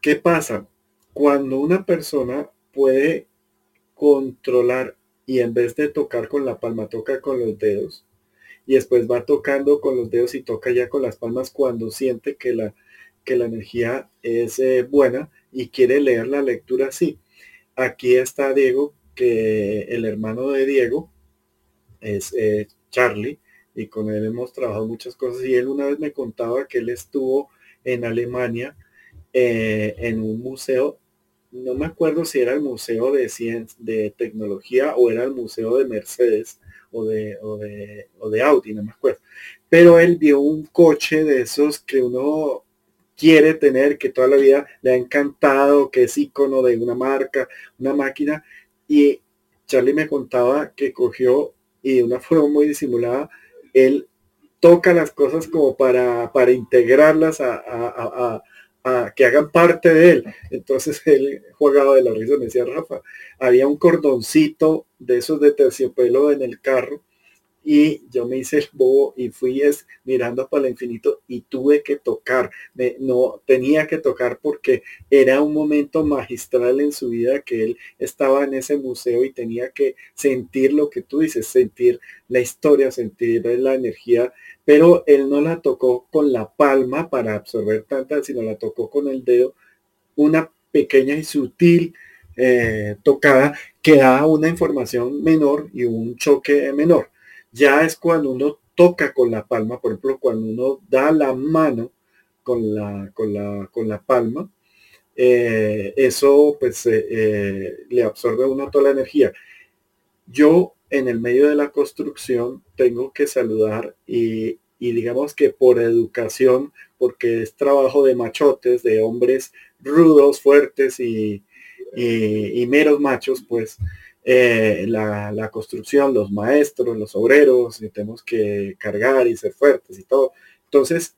[SPEAKER 2] ¿Qué pasa? Cuando una persona puede controlar y en vez de tocar con la palma toca con los dedos y después va tocando con los dedos y toca ya con las palmas cuando siente que la, que la energía es eh, buena, y quiere leer la lectura así. Aquí está Diego, que el hermano de Diego es eh, Charlie, y con él hemos trabajado muchas cosas. Y él una vez me contaba que él estuvo en Alemania eh, en un museo, no me acuerdo si era el museo de ciencia, de tecnología o era el museo de Mercedes o de, o de, o de Audi, no me acuerdo. Pero él vio un coche de esos que uno quiere tener, que toda la vida le ha encantado, que es icono de una marca, una máquina. Y Charlie me contaba que cogió y de una forma muy disimulada, él toca las cosas como para, para integrarlas a, que hagan parte de él. Entonces él jugaba de la risa, me decía Rafa, había un cordoncito de esos de terciopelo en el carro y yo me hice el bobo y fui es, mirando para el infinito y tuve que tocar, me, no tenía que tocar porque era un momento magistral en su vida que él estaba en ese museo y tenía que sentir lo que tú dices, sentir la historia, sentir la energía, pero él no la tocó con la palma para absorber tanta, sino la tocó con el dedo, una pequeña y sutil eh, tocada que da una información menor y un choque menor ya es cuando uno toca con la palma, por ejemplo, cuando uno da la mano con la, con la, con la palma, eh, eso pues eh, le absorbe a uno toda la energía. Yo en el medio de la construcción tengo que saludar y, digamos que por educación, porque es trabajo de machotes, de hombres rudos, fuertes y, y, y meros machos, pues eh, la, construcción, los maestros, los obreros, tenemos que cargar y ser fuertes y todo. Entonces,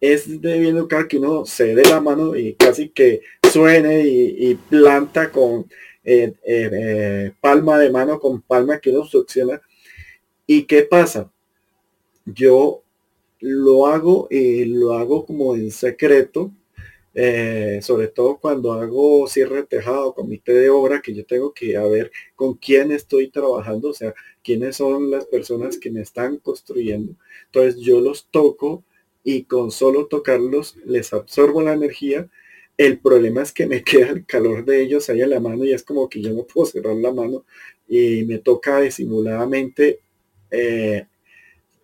[SPEAKER 2] es de bien educar que uno se dé la mano y casi que suene y, planta con eh, eh, palma de mano, con palma que uno succiona. ¿Y qué pasa? Yo lo hago y lo hago como en secreto eh, sobre todo cuando hago cierre de tejado, comité de obra, que yo tengo que ver con quién estoy trabajando, o sea, quiénes son las personas que me están construyendo. Entonces yo los toco y con solo tocarlos les absorbo la energía. El problema es que me queda el calor de ellos ahí en la mano y es como que yo no puedo cerrar la mano y me toca disimuladamente eh,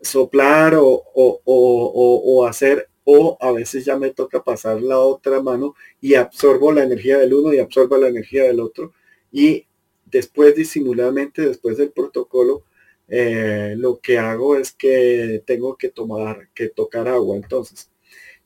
[SPEAKER 2] soplar o, o hacer o a veces ya me toca pasar la otra mano y absorbo la energía del uno y absorbo la energía del otro y después disimuladamente, después del protocolo, eh, lo que hago es que tengo que tomar, que tocar agua. Entonces,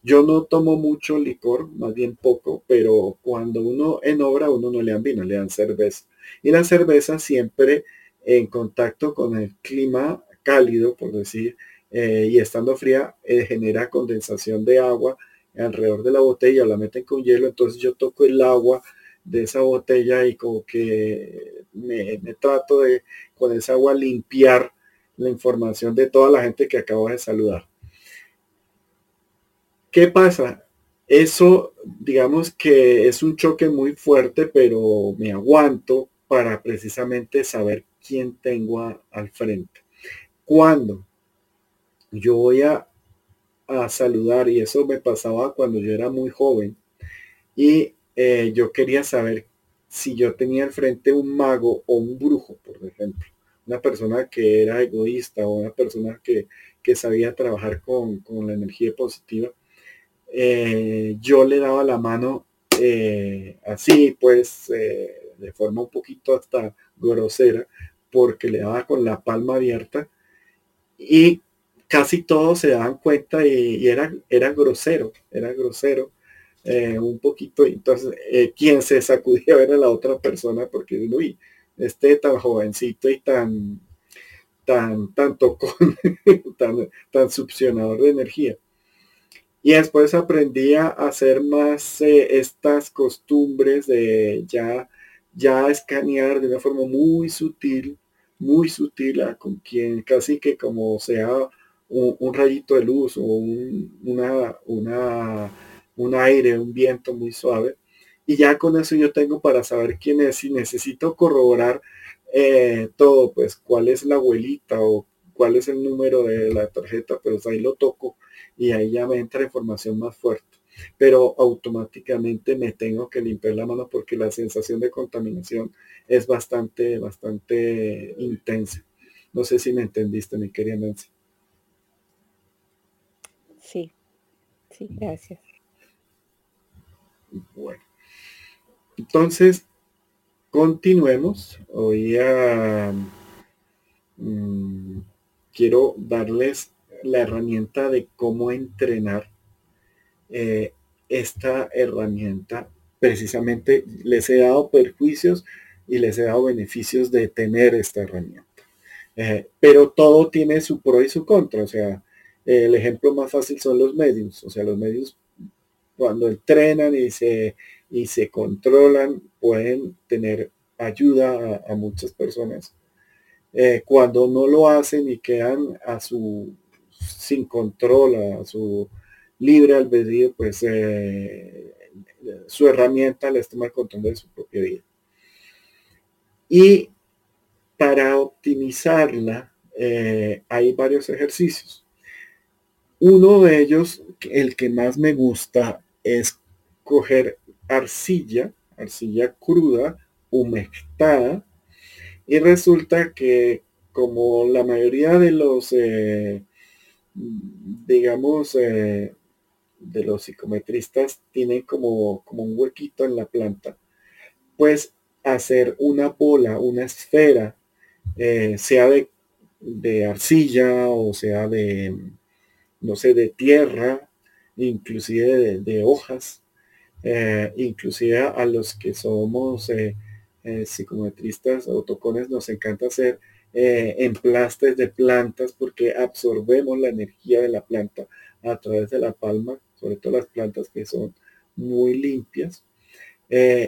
[SPEAKER 2] yo no tomo mucho licor, más bien poco, pero cuando uno en obra, uno no le dan vino, le dan cerveza. Y la cerveza siempre en contacto con el clima cálido, por decir, eh, y estando fría, eh, genera condensación de agua alrededor de la botella, la meten con hielo, entonces yo toco el agua de esa botella y como que me, trato de con esa agua limpiar la información de toda la gente que acabo de saludar. ¿Qué pasa? Eso, digamos que es un choque muy fuerte, pero me aguanto para precisamente saber quién tengo al frente. Cuando yo voy a, a, saludar, y eso me pasaba cuando yo era muy joven, y eh, yo quería saber si yo tenía al frente un mago o un brujo, por ejemplo. Una persona que era egoísta o una persona que, sabía trabajar con, la energía positiva. Eh, yo le daba la mano eh, así, pues, de forma un poquito hasta grosera, porque le daba con la palma abierta y casi todos se daban cuenta y, era, era grosero, era grosero eh, un poquito. Entonces, eh, quien se sacudía a ver a la otra persona porque, uy, este tan jovencito y tan, tan, tan tocón, tan, tan succionador de energía. Y después aprendí a hacer más eh, estas costumbres de ya, ya escanear de una forma muy sutil, muy sutil con quien casi que como sea un, rayito de luz o una, una un aire, un viento muy suave. Y ya con eso yo tengo para saber quién es. Si necesito corroborar eh, todo, pues cuál es la abuelita o cuál es el número de la tarjeta, pues ahí lo toco y ahí ya me entra información más fuerte. Pero automáticamente me tengo que limpiar la mano porque la sensación de contaminación es bastante, bastante intensa. No sé si me entendiste, mi querida Nancy.
[SPEAKER 4] Sí, sí, gracias.
[SPEAKER 2] Bueno, entonces, continuemos. Hoy mm, quiero darles la herramienta de cómo entrenar eh, esta herramienta. Precisamente les he dado perjuicios y les he dado beneficios de tener esta herramienta. Eh, pero todo tiene su pro y su contra. O sea, el ejemplo más fácil son los medios. O sea, los medios cuando entrenan y se, y se controlan, pueden tener ayuda a, muchas personas. Eh, cuando no lo hacen y quedan a su sin control, a su libre albedrío, pues eh, su herramienta les toma el control de su propia vida. Y para optimizarla eh, hay varios ejercicios. Uno de ellos, el que más me gusta, es coger arcilla, arcilla cruda, humectada, y resulta que como la mayoría de los, eh, digamos, de los psicometristas tienen como, como un huequito en la planta, pues hacer una bola, una esfera, eh, sea de, de arcilla o sea de, no sé, de tierra, inclusive de, hojas, eh, inclusive a los que somos eh, psicometristas o tocones nos encanta hacer emplastes de plantas porque absorbemos la energía de la planta a través de la palma, sobre todo las plantas que son muy limpias.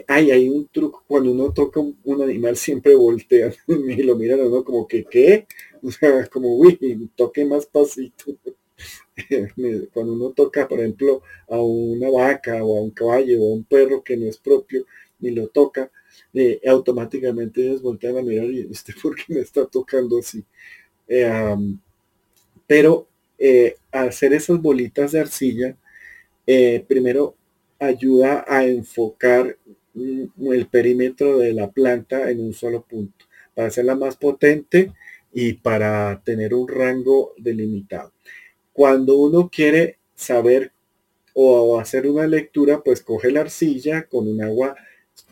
[SPEAKER 2] hay, hay un truco, cuando uno toca un, animal siempre voltea y lo miran como que, ¿qué? O sea, como, uy, toque más pasito. cuando uno toca, por ejemplo, a una vaca o a un caballo o a un perro que no es propio, ni lo toca, eh, automáticamente ellos voltean a mirar y este, ¿por qué me está tocando así? Eh, pero eh, hacer esas bolitas de arcilla, primero ayuda a enfocar mm, el perímetro de la planta en un solo punto, para hacerla más potente y para tener un rango delimitado. Cuando uno quiere saber o hacer una lectura, pues coge la arcilla con un agua,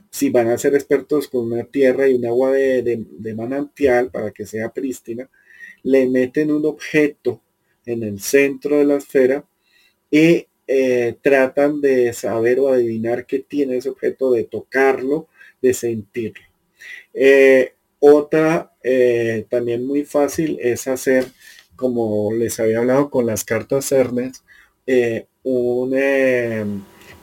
[SPEAKER 2] si van a ser expertos con una tierra y un agua de, manantial para que sea prístina, le meten un objeto en el centro de la esfera y eh, tratan de saber o adivinar qué tiene ese objeto, de tocarlo, de sentirlo. Eh, Otra también muy fácil es hacer, como les había hablado con las cartas Cernes, un,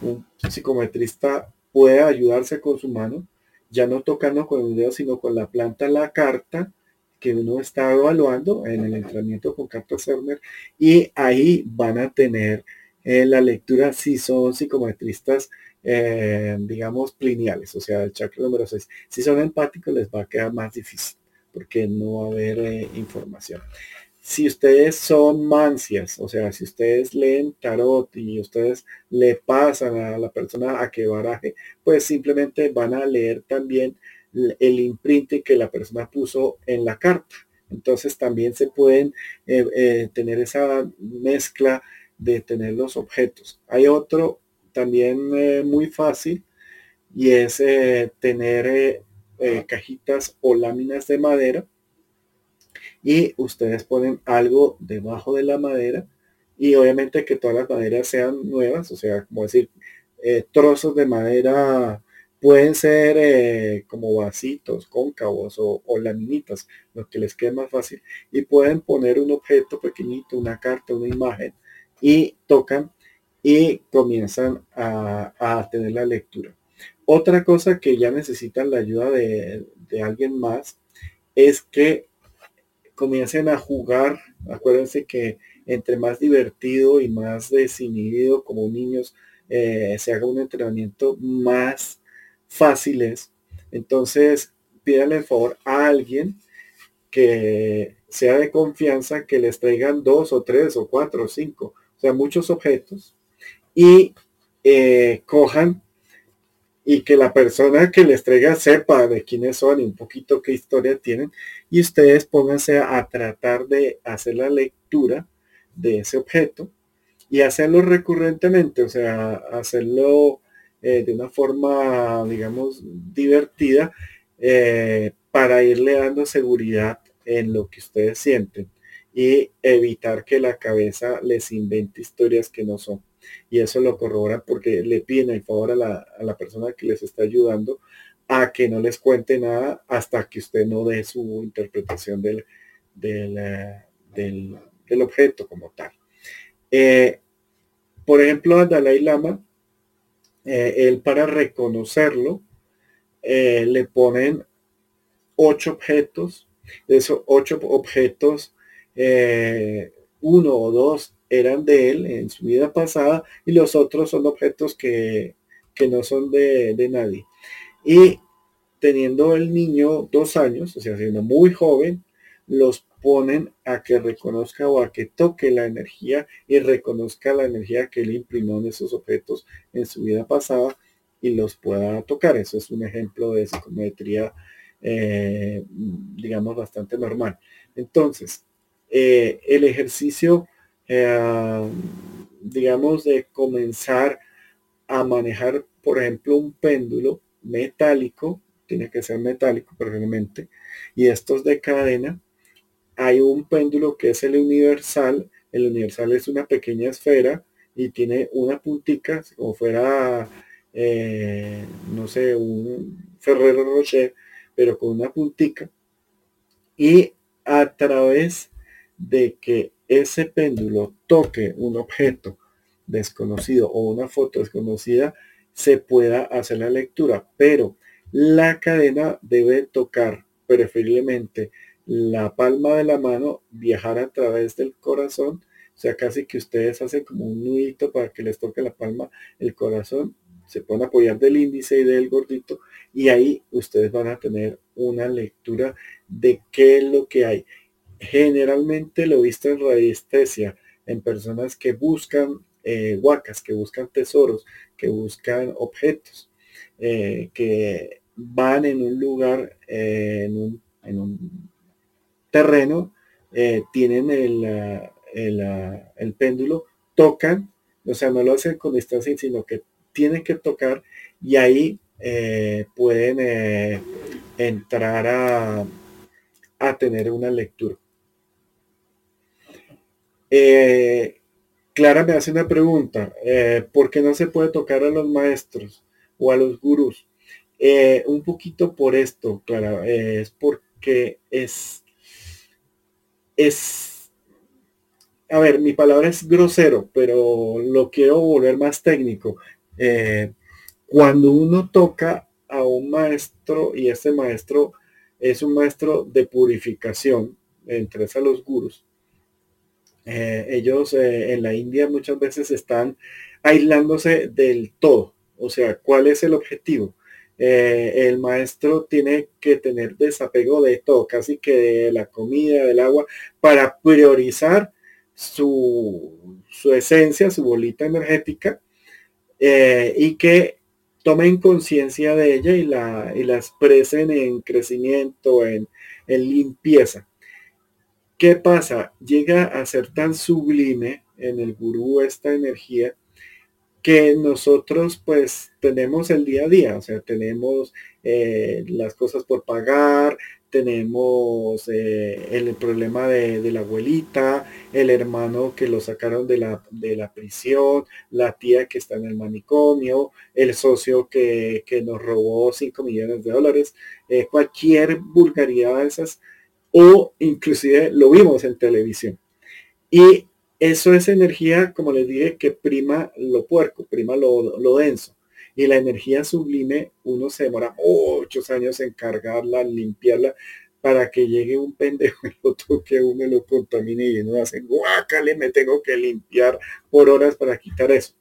[SPEAKER 2] un psicometrista puede ayudarse con su mano, ya no tocando con el dedo, sino con la planta la carta que uno está evaluando en el entrenamiento con carta Cerner y ahí van a tener eh, la lectura si son psicometristas eh, digamos lineales, o sea, el chakra número 6. Si son empáticos les va a quedar más difícil porque no va a haber eh, información si ustedes son mancias, o sea, si ustedes leen tarot y ustedes le pasan a la persona a que baraje, pues simplemente van a leer también el imprint que la persona puso en la carta. Entonces también se pueden eh, tener esa mezcla de tener los objetos. Hay otro también eh, muy fácil y es tener cajitas o láminas de madera y ustedes ponen algo debajo de la madera y obviamente que todas las maderas sean nuevas, o sea, como decir, eh, trozos de madera pueden ser eh, como vasitos cóncavos o, laminitas, lo que les quede más fácil, y pueden poner un objeto pequeñito, una carta, una imagen, y tocan y comienzan a, tener la lectura. Otra cosa que ya necesitan la ayuda de, de alguien más es que comiencen a jugar, acuérdense que entre más divertido y más desinhibido como niños eh, se haga un entrenamiento más fácil es. Entonces, pídanle el favor a alguien que sea de confianza que les traigan dos o tres o cuatro o cinco, o sea, muchos objetos y eh, cojan y que la persona que les traiga sepa de quiénes son y un poquito qué historia tienen. Y ustedes pónganse a tratar de hacer la lectura de ese objeto y hacerlo recurrentemente, o sea, hacerlo eh, de una forma, digamos, divertida eh, para irle dando seguridad en lo que ustedes sienten y evitar que la cabeza les invente historias que no son y eso lo corroboran porque le piden el favor a la, persona que les está ayudando a que no les cuente nada hasta que usted no dé su interpretación del, del, del, objeto como tal. Eh, por ejemplo, a Dalai Lama, eh, él para reconocerlo, eh, le ponen ocho objetos. Esos ocho objetos, uno o dos eran de él en su vida pasada y los otros son objetos que, no son de, nadie. Y teniendo el niño dos años, o sea, siendo muy joven, los ponen a que reconozca o a que toque la energía y reconozca la energía que él imprimió en esos objetos en su vida pasada y los pueda tocar. Eso es un ejemplo de psicometría, eh, digamos, bastante normal. Entonces, eh, el ejercicio eh, digamos, de comenzar a manejar, por ejemplo, un péndulo metálico, tiene que ser metálico preferiblemente, y estos de cadena, hay un péndulo que es el universal, el universal es una pequeña esfera y tiene una puntica, como fuera, eh, no sé, un Ferrero Rocher, pero con una puntica, y a través de que ese péndulo toque un objeto desconocido o una foto desconocida, se pueda hacer la lectura, pero la cadena debe tocar preferiblemente la palma de la mano, viajar a través del corazón, o sea, casi que ustedes hacen como un nudito para que les toque la palma, el corazón, se pueden apoyar del índice y del gordito, y ahí ustedes van a tener una lectura de qué es lo que hay. Generalmente lo visto en radiestesia, en personas que buscan eh, huacas, que buscan tesoros, que buscan objetos, eh, que van en un lugar, eh, en, un, en, un, terreno, tienen el, el, el, péndulo, tocan, o sea, no lo hacen con distancia, sino que tienen que tocar y ahí pueden entrar a, a tener una lectura. Eh, Clara me hace una pregunta, eh, ¿por qué no se puede tocar a los maestros o a los gurús? Eh, un poquito por esto, Clara, es por que es, es, a ver, mi palabra es grosero, pero lo quiero volver más técnico. Cuando uno toca a un maestro y este maestro es un maestro de purificación, entre a los gurus, eh, ellos eh, en la India muchas veces están aislándose del todo. O sea, ¿cuál es el objetivo? Eh, el maestro tiene que tener desapego de todo, casi que de la comida, del agua, para priorizar su, su esencia, su bolita energética, y que tomen conciencia de ella y la, y expresen en crecimiento, en, en limpieza. ¿Qué pasa? Llega a ser tan sublime en el gurú esta energía que nosotros pues tenemos el día a día, o sea, tenemos eh, las cosas por pagar, tenemos eh, el, problema de, la abuelita, el hermano que lo sacaron de la, de la prisión, la tía que está en el manicomio, el socio que, nos robó 5 millones de dólares, eh, cualquier vulgaridad de esas o inclusive lo vimos en televisión. Y eso es energía, como les dije, que prima lo puerco, prima lo, denso. Y la energía sublime, uno se demora muchos años en cargarla, limpiarla, para que llegue un pendejo y lo toque uno lo contamine y uno hace guácale, me tengo que limpiar por horas para quitar eso.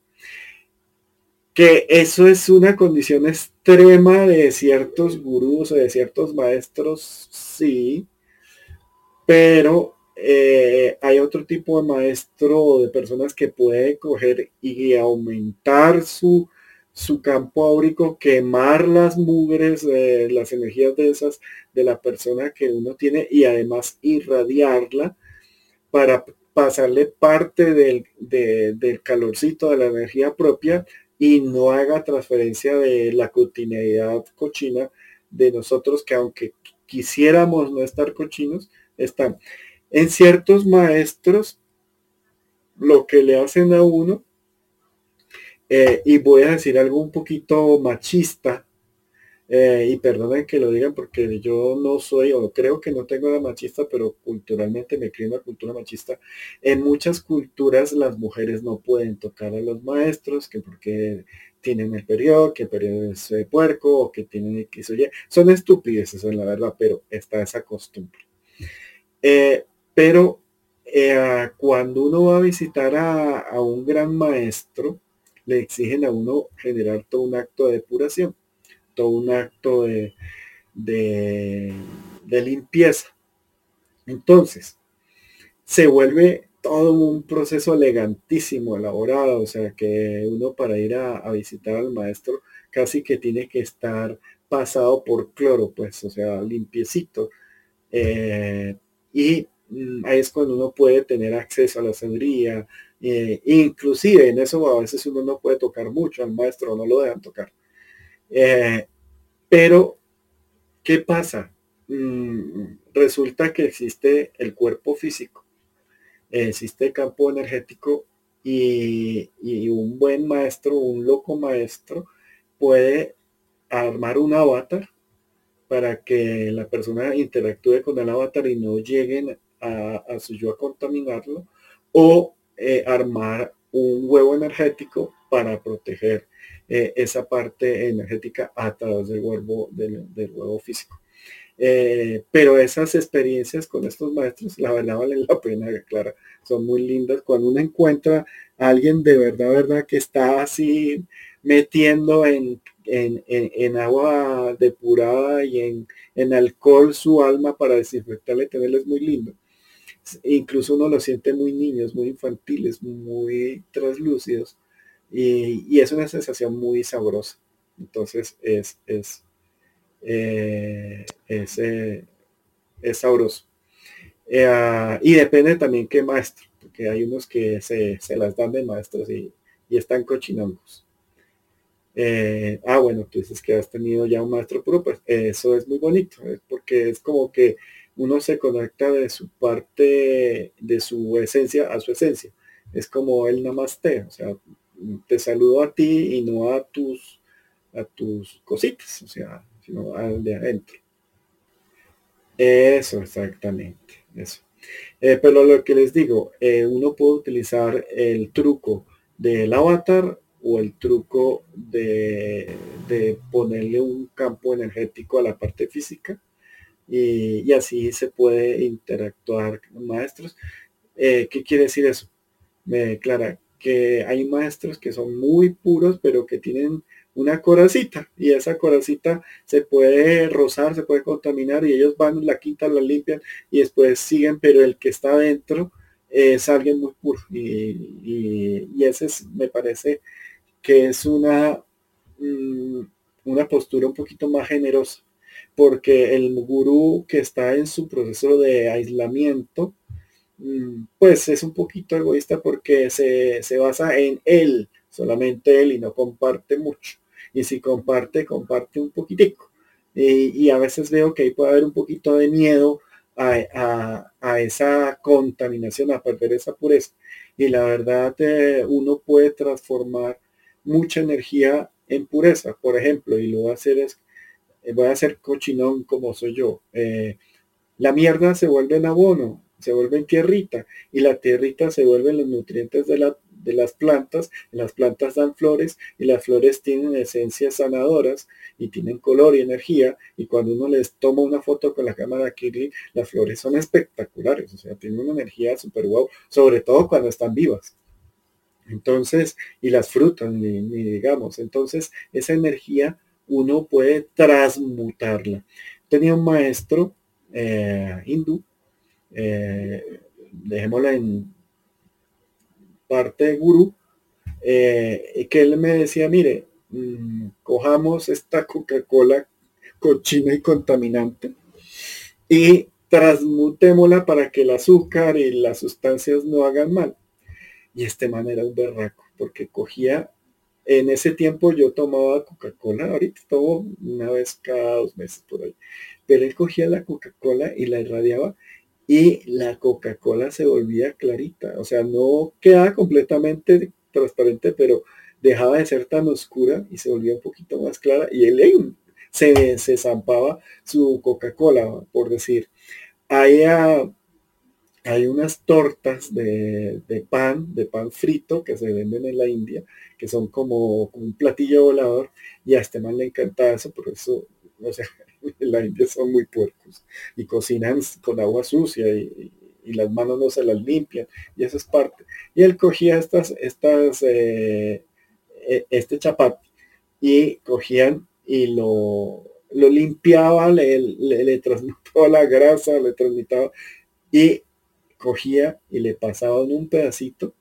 [SPEAKER 2] Que eso es una condición extrema de ciertos gurús o de ciertos maestros, sí, pero eh, hay otro tipo de maestro de personas que puede coger y aumentar su, su campo áurico, quemar las mugres, las energías de esas de la persona que uno tiene y además irradiarla para pasarle parte del, del calorcito de la energía propia y no haga transferencia de la cotidianidad cochina de nosotros que aunque quisiéramos no estar cochinos, están. En ciertos maestros, lo que le hacen a uno, eh, y voy a decir algo un poquito machista, eh, y perdonen que lo digan porque yo no soy o creo que no tengo la machista, pero culturalmente me creo una cultura machista. En muchas culturas las mujeres no pueden tocar a los maestros, que porque tienen el periodo, que el periodo es eh, puerco, o que tienen X o Y. Son estupideces, en la verdad, pero está esa costumbre. Eh, pero eh, cuando uno va a visitar a, un gran maestro, le exigen a uno generar todo un acto de depuración, todo un acto de, de, limpieza. Entonces, se vuelve todo un proceso elegantísimo, elaborado, o sea que uno para ir a, visitar al maestro casi que tiene que estar pasado por cloro, pues, o sea, limpiecito. Eh, y mm, ahí es cuando uno puede tener acceso a la sabiduría. Eh, inclusive en eso a veces uno no puede tocar mucho al maestro, no lo dejan tocar. Eh, pero, ¿qué pasa? Mm, resulta que existe el cuerpo físico, existe el campo energético y, y un buen maestro, un loco maestro, puede armar un avatar para que la persona interactúe con el avatar y no lleguen a, su yo a contaminarlo, o eh, armar un huevo energético para proteger eh, esa parte energética a través del huevo, del, huevo físico. Eh, pero esas experiencias con estos maestros, la verdad valen la pena, Clara, son muy lindas. Cuando uno encuentra a alguien de verdad, verdad, que está así metiendo en en, agua depurada y en, en, alcohol su alma para desinfectarle, tenerles muy lindo. Incluso uno lo siente muy niños, muy infantiles, muy translúcidos y, es una sensación muy sabrosa. Entonces es, es, eh, eh, es, sabroso. Eh, ah, y depende también qué maestro, porque hay unos que se, las dan de maestros y, y están cochinongos. Eh, ah, bueno, tú dices que has tenido ya un maestro puro, pues eso es muy bonito, porque es como que uno se conecta de su parte, de su esencia a su esencia. Es como el namaste, o sea, te saludo a ti y no a tus, a tus cositas, o sea, sino al de adentro. Eso, exactamente. Eso. Eh, pero lo que les digo, eh, uno puede utilizar el truco del avatar o el truco de, ponerle un campo energético a la parte física y, así se puede interactuar con maestros. Eh, ¿Qué quiere decir eso? Me declara que hay maestros que son muy puros, pero que tienen una coracita y esa coracita se puede rozar, se puede contaminar y ellos van, la quitan, la limpian y después siguen, pero el que está adentro es alguien muy puro y, ese me parece que es una, mm, una postura un poquito más generosa porque el gurú que está en su proceso de aislamiento, mm, pues es un poquito egoísta porque se, se basa en él, solamente él y no comparte mucho. Y si comparte, comparte un poquitico. Y, a veces veo que ahí puede haber un poquito de miedo a, esa contaminación, a perder esa pureza. Y la verdad, eh, uno puede transformar mucha energía en pureza. Por ejemplo, y lo voy a hacer es, eh, voy a hacer cochinón como soy yo. Eh, la mierda se vuelve en abono, se vuelve en tierrita y la tierrita se vuelve en los nutrientes de la, de las plantas, las plantas dan flores y las flores tienen esencias sanadoras y tienen color y energía y cuando uno les toma una foto con la cámara Kirli, las flores son espectaculares, o sea, tienen una energía súper guau, sobre todo cuando están vivas. Entonces, y las frutas, ni, digamos, entonces esa energía uno puede transmutarla. Tenía un maestro eh, hindú, eh, dejémosla en parte gurú, eh, que él me decía, mire, mm, cojamos esta Coca-Cola cochina y contaminante y transmutémosla para que el azúcar y las sustancias no hagan mal. Y este man era un berraco, porque cogía, en ese tiempo yo tomaba Coca-Cola, ahorita tomo una vez cada dos meses por ahí, pero él cogía la Coca-Cola y la irradiaba y la Coca-Cola se volvía clarita, o sea, no quedaba completamente transparente, pero dejaba de ser tan oscura y se volvía un poquito más clara y él se, se zampaba su Coca-Cola, por decir. Hay, ah, hay unas tortas de, pan, de pan frito que se venden en la India, que son como, un platillo volador y a este man le encanta eso, por eso, o sea, en la India son muy puercos y cocinan con agua sucia y, las manos no se las limpian y eso es parte. Y él cogía estas, estas, eh, e, este chapati y cogían y lo, lo limpiaba, le, le, le la grasa, le transmitaba y cogía y le pasaba en un pedacito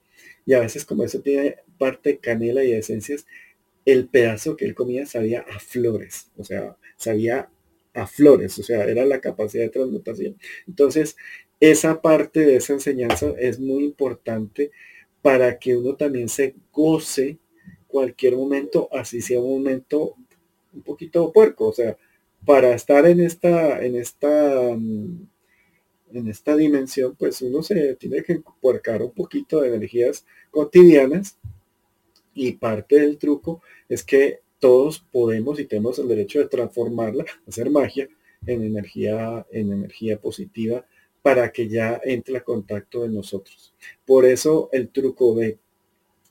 [SPEAKER 2] y a veces como eso tiene parte de canela y esencias, el pedazo que él comía sabía a flores, o sea, sabía a flores, o sea, era la capacidad de transmutación. Entonces, esa parte de esa enseñanza es muy importante para que uno también se goce cualquier momento, así sea un momento un poquito puerco, o sea, para estar en esta, en esta, mm, en esta dimensión, pues uno se tiene que puercar un poquito de energías cotidianas y parte del truco es que todos podemos y tenemos el derecho de transformarla, hacer magia en energía, en energía positiva para que ya entre a contacto de nosotros. Por eso el truco de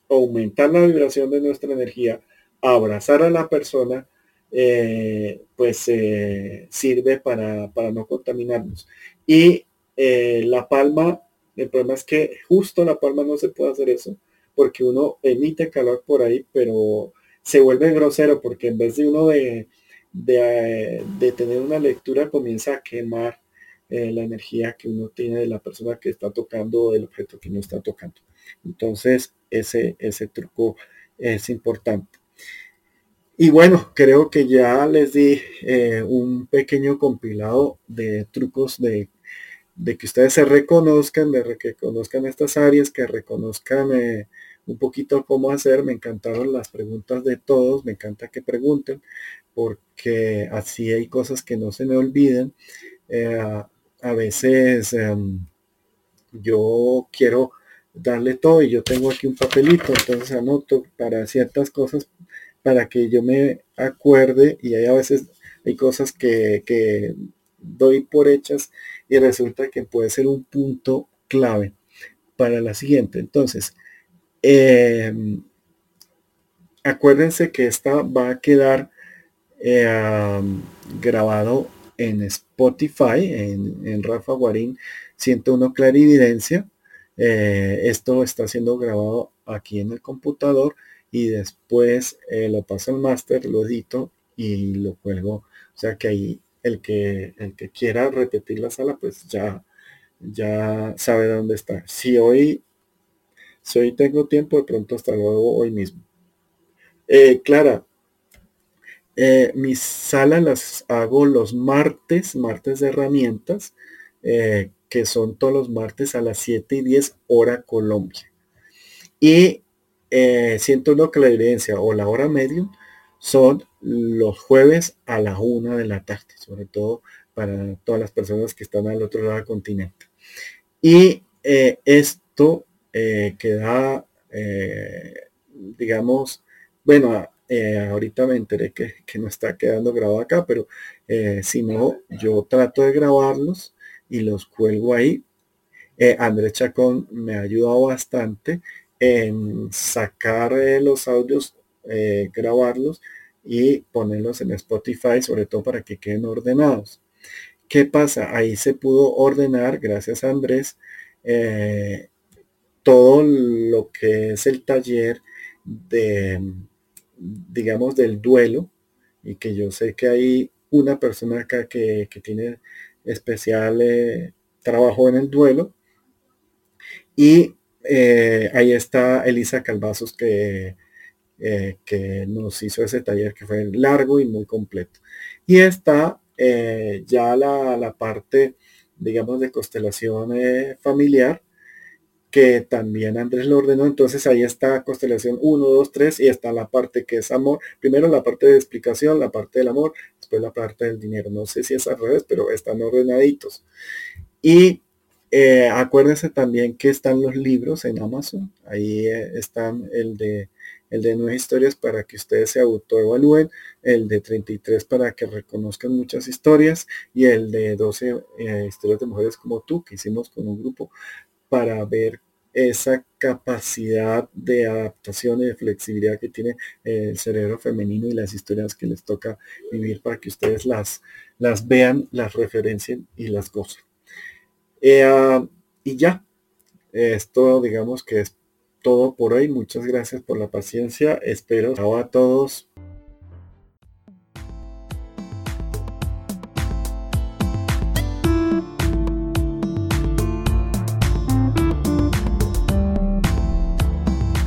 [SPEAKER 2] aumentar la vibración de nuestra energía, abrazar a la persona, eh, pues eh, sirve para, para, no contaminarnos. Y eh, la palma, el problema es que justo la palma no se puede hacer eso, porque uno emite calor por ahí, pero se vuelve grosero porque en vez de uno de, de, tener una lectura comienza a quemar eh, la energía que uno tiene de la persona que está tocando o del objeto que no está tocando. Entonces, ese, ese truco es importante. Y bueno, creo que ya les di eh, un pequeño compilado de trucos de, de, que ustedes se reconozcan, de que conozcan estas áreas, que reconozcan eh, un poquito cómo hacer. Me encantaron las preguntas de todos, me encanta que pregunten, porque así hay cosas que no se me olviden. Eh, a veces em, yo quiero darle todo y yo tengo aquí un papelito, entonces anoto para ciertas cosas para que yo me acuerde y hay a veces hay cosas que, doy por hechas y resulta que puede ser un punto clave para la siguiente. Entonces, em, acuérdense que esta va a quedar eh, grabado en Spotify, en, Rafa Guarín 101 Clarividencia. Eh, esto está siendo grabado aquí en el computador y después eh, lo paso al máster, lo edito y lo cuelgo. O sea que ahí el que, el que quiera repetir la sala, pues ya, ya sabe dónde está. Si hoy, si hoy tengo tiempo, de pronto hasta luego hoy mismo. Eh, Clara, eh, mis salas las hago los martes, martes de herramientas, eh, que son todos los martes a las 7 y 10 hora Colombia. Y siento una clarividencia o la hora medium son los jueves a la una de la tarde, sobre todo para todas las personas que están al otro lado del continente. Y esto queda, digamos, bueno, eh, ahorita me enteré que, no está quedando grabado acá, pero eh, si no, yo trato de grabarlos y los cuelgo ahí. Eh, Andrés Chacón me ha ayudado bastante en sacar los audios, grabarlos y ponerlos en Spotify, sobre todo para que queden ordenados. ¿Qué pasa? Ahí se pudo ordenar, gracias a Andrés, todo lo que es el taller de digamos, del duelo, y que yo sé que hay una persona acá que, tiene especial eh, trabajo en el duelo. Y eh, ahí está Elisa Calvazos que, eh, que nos hizo ese taller que fue largo y muy completo. Y está ya la, la, parte, digamos, de constelación familiar, que también Andrés lo ordenó. Entonces ahí está constelación 1, 2, 3 y está la parte que es amor. Primero la parte de explicación, la parte del amor, después la parte del dinero. No sé si es al revés, pero están ordenaditos. Y eh, acuérdense también que están los libros en Amazon. Ahí eh, están el de el de nueve historias para que ustedes se autoevalúen, el de 33 para que reconozcan muchas historias y el de 12 eh, historias de mujeres como tú que hicimos con un grupo para ver esa capacidad de adaptación y de flexibilidad que tiene el cerebro femenino y las historias que les toca vivir para que ustedes las, las vean, las referencien y las gocen. Eh, ah, y ya, esto digamos que es todo por hoy. Muchas gracias por la paciencia. Espero a todos.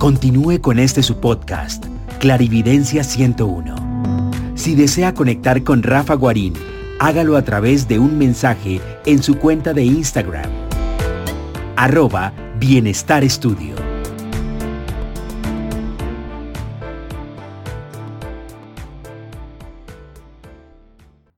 [SPEAKER 1] Continúe con este su podcast, Clarividencia 101. Si desea conectar con Rafa Guarín, hágalo a través de un mensaje en su cuenta de Instagram. Arroba Bienestar Estudio.